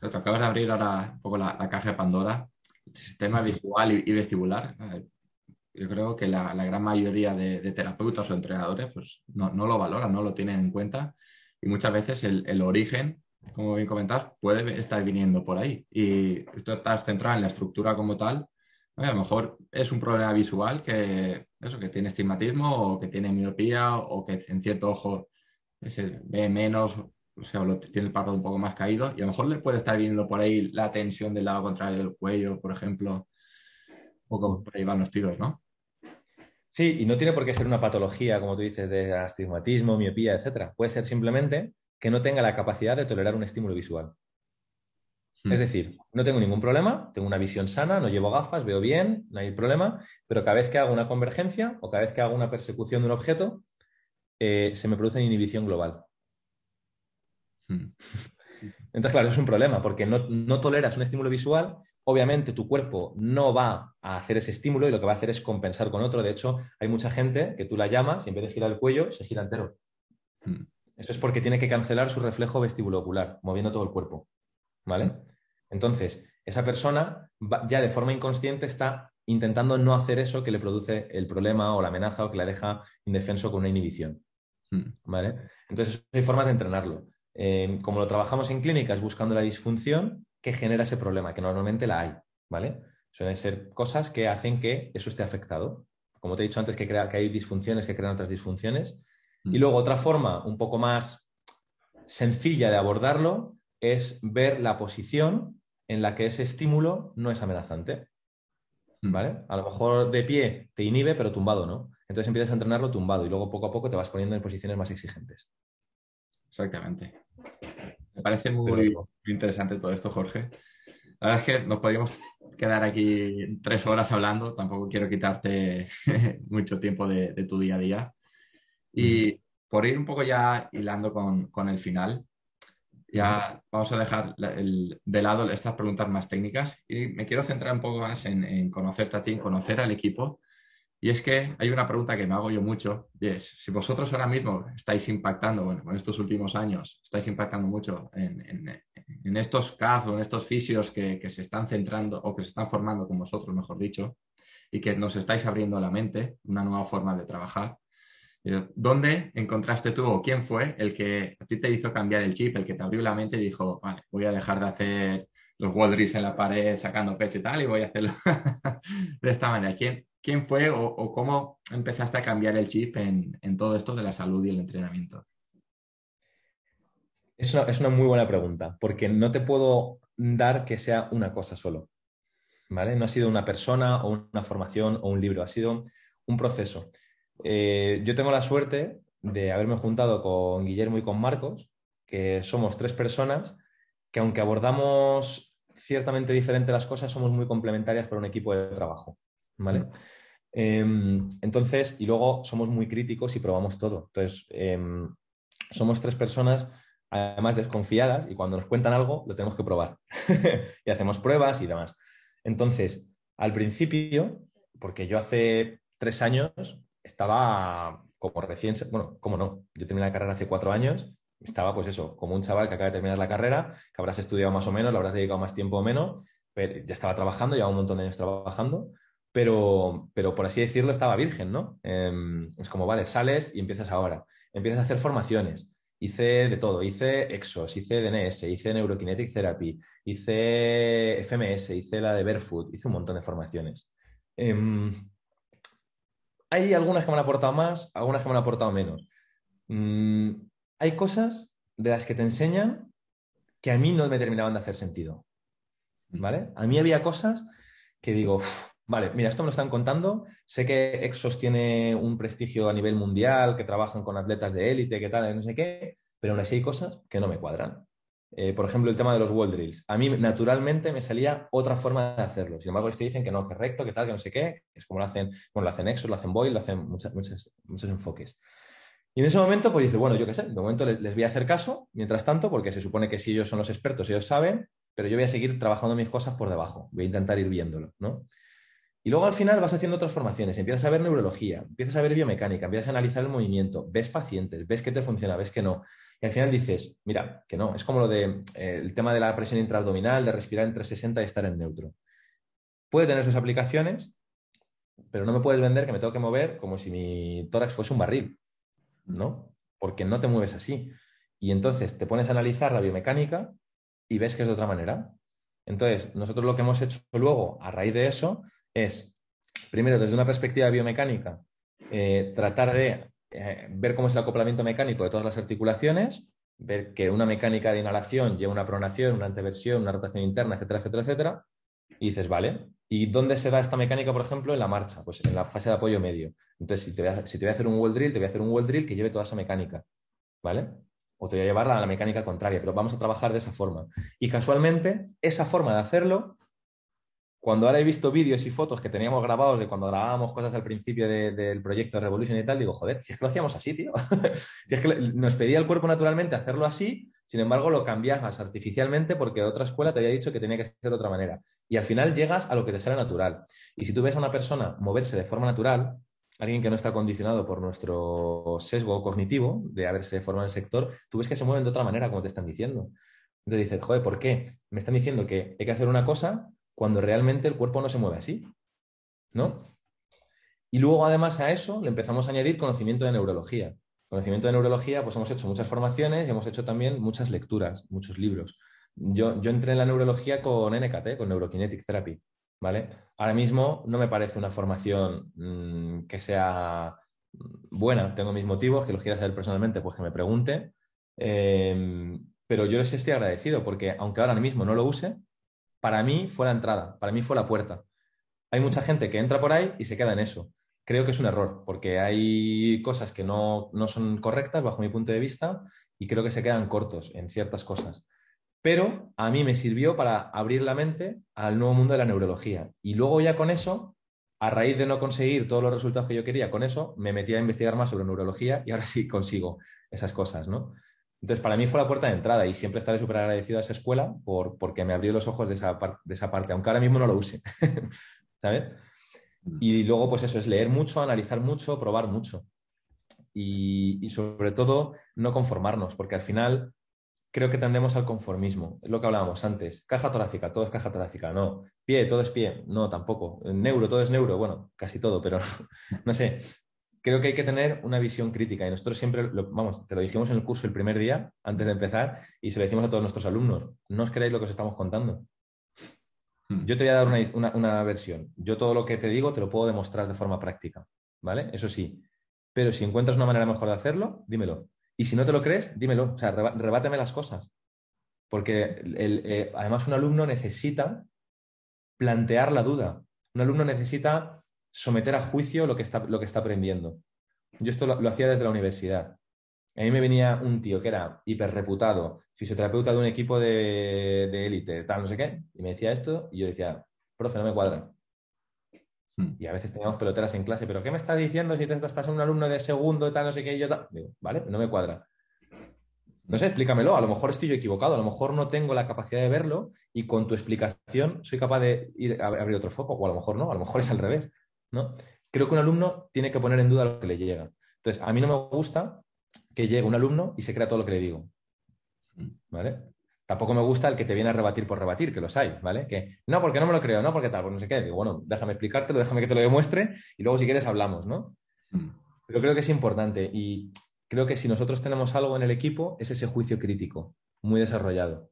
acabas de abrir ahora un poco la, caja de Pandora, sistema visual y, vestibular. Yo creo que la, gran mayoría de, terapeutas o entrenadores pues, no, lo valoran, no lo tienen en cuenta y muchas veces el, origen, como bien comentas, puede estar viniendo por ahí. Y tú estás centrado en la estructura como tal. A lo mejor es un problema visual que, eso, que tiene estigmatismo o que tiene miopía o que en cierto ojo se ve menos o sea, tiene el párpado un poco más caído y a lo mejor le puede estar viendo por ahí la tensión del lado contrario del cuello, por ejemplo, o como por ahí van los tiros, ¿no? Sí, y no tiene por qué ser una patología, como tú dices, de astigmatismo, miopía, etcétera. Puede ser simplemente que no tenga la capacidad de tolerar un estímulo visual. Hmm. Es decir, no tengo ningún problema, tengo una visión sana, no llevo gafas, veo bien, no hay problema, pero cada vez que hago una convergencia o cada vez que hago una persecución de un objeto, eh, se me produce inhibición global. Hmm. <laughs> Entonces, claro, es un problema porque no, toleras un estímulo visual. Obviamente, tu cuerpo no va a hacer ese estímulo y lo que va a hacer es compensar con otro. De hecho, hay mucha gente que tú la llamas y en vez de girar el cuello, se gira entero. Hmm. Eso es porque tiene que cancelar su reflejo vestibulocular, moviendo todo el cuerpo. ¿Vale? Entonces, esa persona ya de forma inconsciente está intentando no hacer eso que le produce el problema o la amenaza o que la deja indefenso con una inhibición. Hmm. ¿Vale? Entonces, hay formas de entrenarlo como lo trabajamos en clínicas buscando la disfunción que genera ese problema, que normalmente la hay, ¿vale? Suelen ser cosas que hacen que eso esté afectado. Como te he dicho antes, que, crea, que hay disfunciones que crean otras disfunciones. Mm. Y luego otra forma un poco más sencilla de abordarlo es ver la posición en la que ese estímulo no es amenazante. ¿Vale? A lo mejor de pie te inhibe, pero tumbado no. Entonces empiezas a entrenarlo tumbado y luego poco a poco te vas poniendo en posiciones más exigentes. Exactamente. Me parece muy, interesante todo esto, Jorge. La verdad es que nos podríamos quedar aquí tres horas hablando, tampoco quiero quitarte <laughs> mucho tiempo de, tu día a día. Y por ir un poco ya hilando con, el final, ya vamos a dejar de lado estas preguntas más técnicas. Y me quiero centrar un poco más en, en conocerte a ti, en conocer al equipo y es que hay una pregunta que me hago yo mucho, y es, si vosotros ahora mismo estáis impactando, bueno, en estos últimos años, estáis impactando mucho en, estos CAF en estos fisios que, se están centrando o que se están formando con vosotros, mejor dicho, y que nos estáis abriendo la mente, una nueva forma de trabajar, eh, ¿dónde encontraste tú o quién fue el que a ti te hizo cambiar el chip, el que te abrió la mente y dijo, vale, voy a dejar de hacer los wall en la pared sacando pecho y tal y voy a hacerlo <laughs> de esta manera? ¿Quién, ¿Quién fue o, cómo empezaste a cambiar el chip en, todo esto de la salud y el entrenamiento? Es una, muy buena pregunta, porque no te puedo dar que sea una cosa solo. ¿vale? No ha sido una persona o una formación o un libro, ha sido un proceso. Eh, yo tengo la suerte de haberme juntado con Guillermo y con Marcos, que somos tres personas que aunque abordamos ciertamente diferente las cosas, somos muy complementarias para un equipo de trabajo. ¿vale? Em, entonces, y luego somos muy críticos y probamos todo. Entonces, em, somos tres personas además desconfiadas y cuando nos cuentan algo lo tenemos que probar <laughs> y hacemos pruebas y demás. Entonces, al principio, porque yo hace tres años estaba como recién, bueno, ¿cómo no? Yo terminé la carrera hace cuatro años, estaba pues eso, como un chaval que acaba de terminar la carrera, que habrás estudiado más o menos, lo habrás dedicado más tiempo o menos, pero ya estaba trabajando, llevaba un montón de años trabajando pero, pero por así decirlo estaba virgen, ¿no? Em, es como, vale, sales y empiezas ahora, empiezas a hacer formaciones. Hice de todo, hice Exos, hice DNS, hice Neurokinetic Therapy, hice FMS, hice la de Barefoot, hice un montón de formaciones. Em, hay algunas que me han aportado más, algunas que me han aportado menos. Mm, hay cosas de las que te enseñan que a mí no me terminaban de hacer sentido. ¿Vale? A mí había cosas que digo, Vale, mira, esto me lo están contando. Sé que Exos tiene un prestigio a nivel mundial, que trabajan con atletas de élite, que tal, no sé qué, pero aún así hay cosas que no me cuadran. Eh, por ejemplo, el tema de los wall drills. A mí naturalmente me salía otra forma de hacerlo. Sin embargo, te dicen que no, que recto, que tal, que no sé qué. Es como lo hacen, bueno, lo hacen Exos, lo hacen Boyle, lo hacen muchas, muchos enfoques. Y en ese momento, pues dice, bueno, yo qué sé, de momento les, les, voy a hacer caso, mientras tanto, porque se supone que si ellos son los expertos, ellos saben, pero yo voy a seguir trabajando mis cosas por debajo. Voy a intentar ir viéndolo, ¿no? Y luego al final vas haciendo otras formaciones, empiezas a ver neurología, empiezas a ver biomecánica, empiezas a analizar el movimiento, ves pacientes, ves que te funciona, ves que no. Y al final dices, mira, que no, es como lo de eh, el tema de la presión intraabdominal, de respirar entre 60 y estar en neutro. Puede tener sus aplicaciones, pero no me puedes vender que me tengo que mover como si mi tórax fuese un barril, ¿no? Porque no te mueves así. Y entonces te pones a analizar la biomecánica y ves que es de otra manera. Entonces, nosotros lo que hemos hecho luego, a raíz de eso, es, primero, desde una perspectiva biomecánica, eh, tratar de eh, ver cómo es el acoplamiento mecánico de todas las articulaciones, ver que una mecánica de inhalación lleva una pronación, una anteversión, una rotación interna, etcétera, etcétera, etcétera. Y dices, vale, ¿y dónde se da esta mecánica, por ejemplo, en la marcha? Pues en la fase de apoyo medio. Entonces, si te voy a, si te voy a hacer un wall drill, te voy a hacer un wall drill que lleve toda esa mecánica, ¿vale? O te voy a llevar a la mecánica contraria, pero vamos a trabajar de esa forma. Y casualmente, esa forma de hacerlo cuando ahora he visto vídeos y fotos que teníamos grabados de cuando grabábamos cosas al principio del proyecto Revolution y tal, digo, joder, si es que lo hacíamos así, tío. <laughs> si es que nos pedía el cuerpo naturalmente hacerlo así, sin embargo lo cambiabas artificialmente porque otra escuela te había dicho que tenía que ser de otra manera. Y al final llegas a lo que te sale natural. Y si tú ves a una persona moverse de forma natural, alguien que no está condicionado por nuestro sesgo cognitivo de haberse formado en el sector, tú ves que se mueven de otra manera, como te están diciendo. Entonces dices, joder, ¿por qué? Me están diciendo que hay que hacer una cosa cuando realmente el cuerpo no se mueve así, ¿no? Y luego, además a eso, le empezamos a añadir conocimiento de neurología. Conocimiento de neurología, pues hemos hecho muchas formaciones y hemos hecho también muchas lecturas, muchos libros. Yo, entré en la neurología con NKT, con Neurokinetic Therapy, ¿vale? Ahora mismo no me parece una formación mm, que sea buena, tengo mis motivos, que los quiera saber personalmente, pues que me pregunte. Em, pero yo les estoy agradecido porque, aunque ahora mismo no lo use, para mí fue la entrada, para mí fue la puerta. Hay mucha gente que entra por ahí y se queda en eso. Creo que es un error, porque hay cosas que no, no son correctas bajo mi punto de vista y creo que se quedan cortos en ciertas cosas. Pero a mí me sirvió para abrir la mente al nuevo mundo de la neurología. Y luego ya con eso, a raíz de no conseguir todos los resultados que yo quería con eso, me metí a investigar más sobre neurología y ahora sí consigo esas cosas, ¿no? Entonces, para mí fue la puerta de entrada y siempre estaré súper agradecido a esa escuela por, porque me abrió los ojos de esa, de esa parte, aunque ahora mismo no lo use, <laughs> ¿sabes? Mm. Y luego, pues eso, es leer mucho, analizar mucho, probar mucho. Y, y, sobre todo, no conformarnos, porque al final creo que tendemos al conformismo. Es lo que hablábamos antes. Caja torácica, todo es caja torácica. No. Pie, todo es pie. No, tampoco. Neuro, todo es neuro. Bueno, casi todo, pero <laughs> no sé creo que hay que tener una visión crítica y nosotros siempre, vamos, te lo dijimos en el curso el primer día, antes de empezar, y se lo decimos a todos nuestros alumnos, no os creáis lo que os estamos contando. Hmm. Yo te voy a dar una, una, versión. Yo todo lo que te digo te lo puedo demostrar de forma práctica, ¿vale? Eso sí. Pero si encuentras una manera mejor de hacerlo, dímelo. Y si no te lo crees, dímelo. O sea, rebáteme las cosas. Porque eh, además un alumno necesita plantear la duda. Un alumno necesita someter a juicio lo que está, lo que está aprendiendo. Yo esto lo, hacía desde la universidad. A mí me venía un tío que era hiper reputado, fisioterapeuta de un equipo de élite, tal, no sé qué, y me decía esto, y yo decía, profe, no me cuadra. Hmm. Y a veces teníamos peloteras en clase, pero ¿qué me estás diciendo si te estás en un alumno de segundo, tal, no sé qué, y yo tal? Digo, vale, no me cuadra. No sé, explícamelo. A lo mejor estoy yo equivocado, a lo mejor no tengo la capacidad de verlo y con tu explicación soy capaz de ir a abrir otro foco, o a lo mejor no, a lo mejor es al revés. ¿No? Creo que un alumno tiene que poner en duda lo que le llega. Entonces, a mí no me gusta que llegue un alumno y se crea todo lo que le digo. ¿Vale? Tampoco me gusta el que te viene a rebatir por rebatir, que los hay, ¿vale? Que no, porque no me lo creo, no, porque tal, pues no sé qué. Digo, bueno, déjame explicártelo, déjame que te lo demuestre y luego si quieres hablamos, ¿no? Pero creo que es importante y creo que si nosotros tenemos algo en el equipo es ese juicio crítico, muy desarrollado.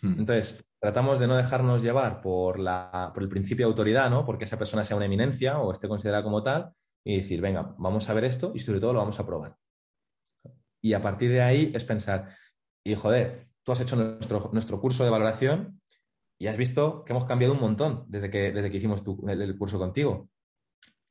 Entonces, tratamos de no dejarnos llevar por, la, por el principio de autoridad, ¿no? Porque esa persona sea una eminencia o esté considerada como tal y decir, venga, vamos a ver esto y sobre todo lo vamos a probar. Y a partir de ahí es pensar, y joder, tú has hecho nuestro, nuestro curso de valoración y has visto que hemos cambiado un montón desde que, desde que hicimos el curso contigo.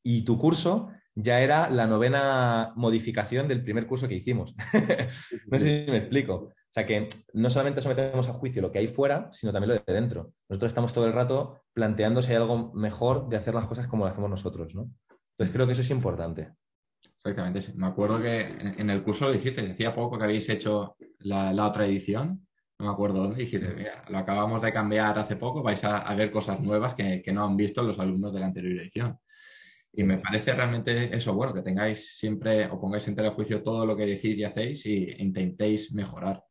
Y tu curso ya era la novena modificación del primer curso que hicimos. <laughs> no sé si me explico. Sea que no solamente sometemos a juicio lo que hay fuera, sino también lo de dentro. Nosotros estamos todo el rato planteando si hay algo mejor de hacer las cosas como lo hacemos nosotros, ¿no? Entonces creo que eso es importante. Exactamente. Me acuerdo que en el curso lo dijiste, decía poco que habéis hecho la, otra edición. No me acuerdo dónde dijiste, mira, lo acabamos de cambiar hace poco, vais a, ver cosas nuevas que, que no han visto los alumnos de la anterior edición. Y me parece realmente eso bueno, que tengáis siempre o pongáis en juicio todo lo que decís y hacéis y intentéis mejorar.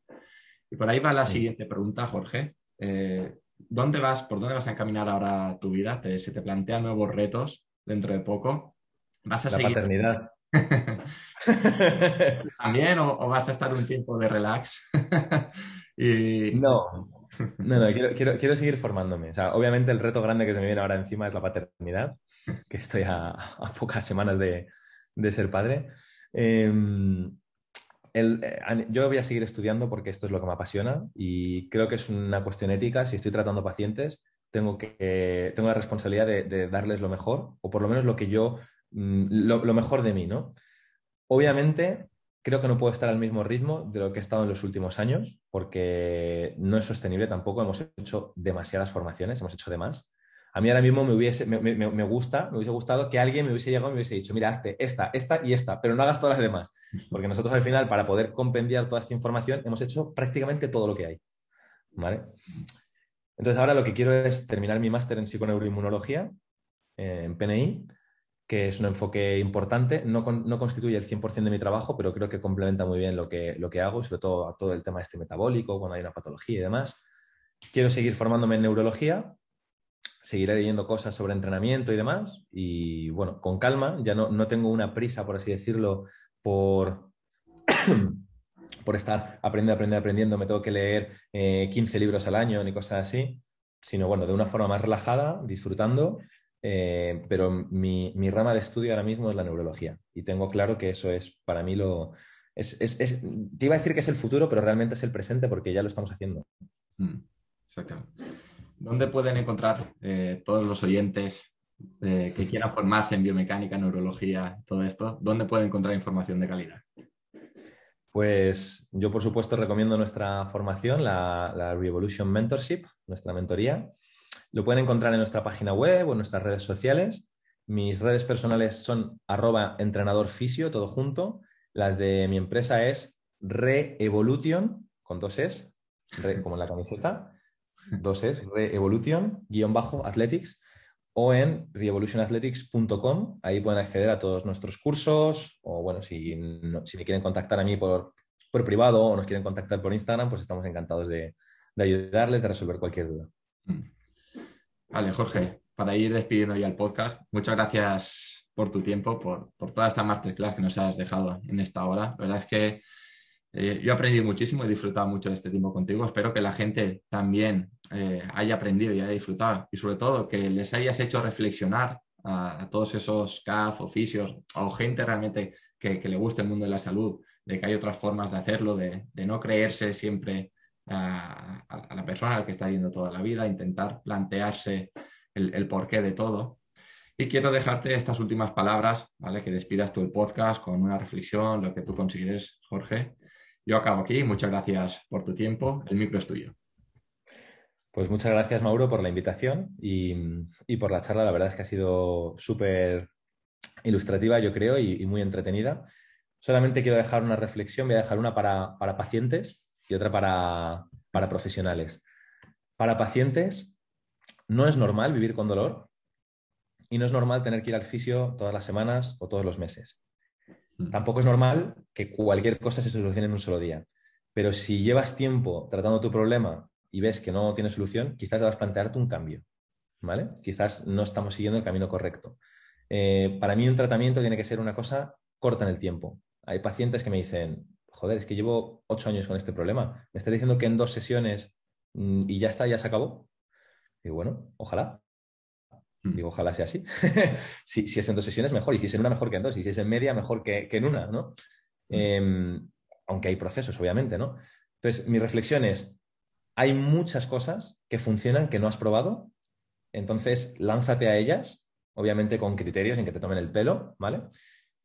Y por ahí va la siguiente pregunta, Jorge. Eh, ¿Dónde vas, por dónde vas a encaminar ahora tu vida? ¿Se te plantean nuevos retos dentro de poco? ¿Vas a la paternidad. <laughs> ¿También o, o, vas a estar un tiempo de relax? <laughs> y... No, no, no, quiero, seguir formándome. O sea, obviamente el reto grande que se me viene ahora encima es la paternidad, que estoy a, pocas semanas de, ser padre. Eh, yo voy a seguir estudiando porque esto es lo que me apasiona y creo que es una cuestión ética. Si estoy tratando pacientes, tengo, que, tengo la responsabilidad de, darles lo mejor, o por lo menos lo que yo, mm, lo, mejor de mí, ¿no? Obviamente, Creo que no puedo estar al mismo ritmo de lo que he estado en los últimos años, porque no es sostenible tampoco. Hemos hecho demasiadas formaciones, hemos hecho de más. A mí ahora mismo me, hubiese, me, gusta, me hubiese gustado que alguien me hubiese llegado y me hubiese dicho, mira, hazte esta, esta y esta, pero no hagas todas las demás. Porque nosotros al final, para poder compendiar toda esta información, hemos hecho prácticamente todo lo que hay. ¿Vale? Entonces ahora lo que quiero es terminar mi máster en psiconeuroinmunología eh, en PNI que es un enfoque importante. No, no constituye el 100% de mi trabajo, pero creo que complementa muy bien lo que, lo que hago, sobre todo todo el tema este metabólico, cuando hay una patología y demás. Quiero seguir formándome en neurología, seguiré leyendo cosas sobre entrenamiento y demás, y bueno, con calma, ya no, no tengo una prisa, por así decirlo, por, <clears throat> por estar aprendiendo, aprendiendo, aprendiendo, me tengo que leer 15 eh, libros al año ni cosas así, sino bueno, de una forma más relajada, disfrutando eh, pero mi, rama de estudio ahora mismo es la neurología y tengo claro que eso es para mí lo... Es, te iba a decir que es el futuro, pero realmente es el presente porque ya lo estamos haciendo. Mm, exactamente. ¿dónde pueden encontrar eh, todos los oyentes eh, que quieran formarse en biomecánica, neurología, todo esto? ¿Dónde pueden encontrar información de calidad? Pues yo, por supuesto, recomiendo nuestra formación, la, la Revolution Mentorship, nuestra mentoría. Lo pueden encontrar en nuestra página web o en nuestras redes sociales. Mis redes personales son arroba entrenador fisio, todo junto. Las de mi empresa es Reevolution, con dos es, como en la camiseta, dos es, Reevolution, guion bajo, athletics, o en revolutionathletics.com. Ahí pueden acceder a todos nuestros cursos, o bueno, si, si me quieren contactar a mí por, por, privado o nos quieren contactar por Instagram, pues estamos encantados de, de ayudarles, de resolver cualquier duda. Mm. Vale, Jorge, para ir despidiendo ya el podcast, muchas gracias por tu tiempo, por, por toda esta masterclass que nos has dejado en esta hora. La verdad es que eh, yo he aprendido muchísimo, he disfrutado mucho de este tiempo contigo. Espero que la gente también eh, haya aprendido y haya disfrutado y sobre todo que les hayas hecho reflexionar a, todos esos CAF, oficios o gente realmente que, le guste el mundo de la salud, de que hay otras formas de hacerlo, de, no creerse siempre a, la persona a la que está yendo toda la vida, intentar plantearse el, porqué de todo. Y quiero dejarte estas últimas palabras, ¿vale? Que despidas tú el podcast con una reflexión, lo que tú consideres, Jorge. Yo acabo aquí. Muchas gracias por tu tiempo. El micro es tuyo. Pues muchas gracias, Mauro, por la invitación y, por la charla. La verdad es que ha sido súper ilustrativa, yo creo, y, muy entretenida. Solamente quiero dejar una reflexión. Voy a dejar una para, pacientes y otra para, para profesionales. Para pacientes, no es normal vivir con dolor y no es normal tener que ir al fisio todas las semanas o todos los meses. Tampoco es normal que cualquier cosa se solucione en un solo día. Pero si llevas tiempo tratando tu problema y ves que no tiene solución, quizás debas plantearte un cambio. ¿Vale? Quizás no estamos siguiendo el camino correcto. Eh, para mí un tratamiento tiene que ser una cosa corta en el tiempo. Hay pacientes que me dicen, joder, es que llevo ocho años con este problema. ¿Me estás diciendo que en dos sesiones mm, y ya está, ya se acabó? Y bueno, ojalá. Mm. Digo, ojalá sea así. <laughs> si, es en dos sesiones, mejor. Y si es en una, mejor que en dos. Y si es en media, mejor que, en una, ¿no? Mm. Em, aunque hay procesos, obviamente, ¿no? Entonces, mi reflexión es, hay muchas cosas que funcionan que no has probado. Entonces, lánzate a ellas, obviamente con criterios en que te tomen el pelo, ¿vale?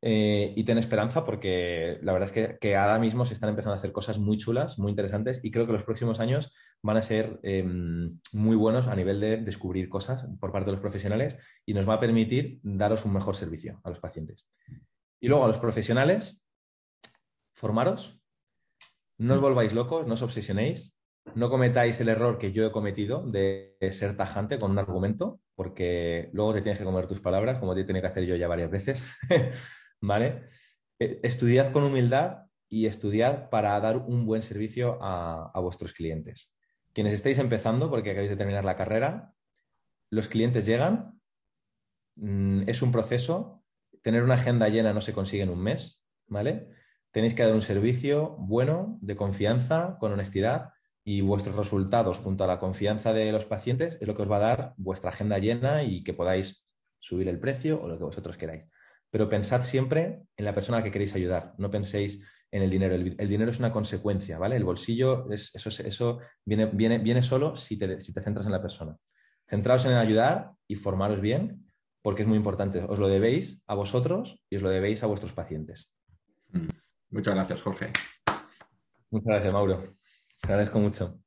Eh, y ten esperanza porque la verdad es que, ahora mismo se están empezando a hacer cosas muy chulas, muy interesantes y creo que los próximos años van a ser em, muy buenos a nivel de descubrir cosas por parte de los profesionales y nos va a permitir daros un mejor servicio a los pacientes. Y luego a los profesionales, formaros, no os volváis locos, no os obsesionéis, no cometáis el error que yo he cometido de ser tajante con un argumento, porque luego te tienes que comer tus palabras, como te he tenido que hacer yo ya varias veces. <laughs> ¿vale? Eh, estudiad con humildad y estudiad para dar un buen servicio a, vuestros clientes. Quienes estáis empezando, porque acabáis de terminar la carrera, los clientes llegan, mm, es un proceso, tener una agenda llena no se consigue en un mes, ¿vale? Tenéis que dar un servicio bueno, de confianza, con honestidad, y vuestros resultados junto a la confianza de los pacientes es lo que os va a dar vuestra agenda llena y que podáis subir el precio o lo que vosotros queráis pero pensad siempre en la persona que queréis ayudar, no penséis en el dinero. El, dinero es una consecuencia, ¿vale? El bolsillo, es, eso, eso viene, viene, viene solo si te, si te centras en la persona. Centraos en ayudar y formaros bien, porque es muy importante. Os lo debéis a vosotros y os lo debéis a vuestros pacientes. Mm. Muchas gracias, Jorge. Muchas gracias, Mauro. Te agradezco mucho.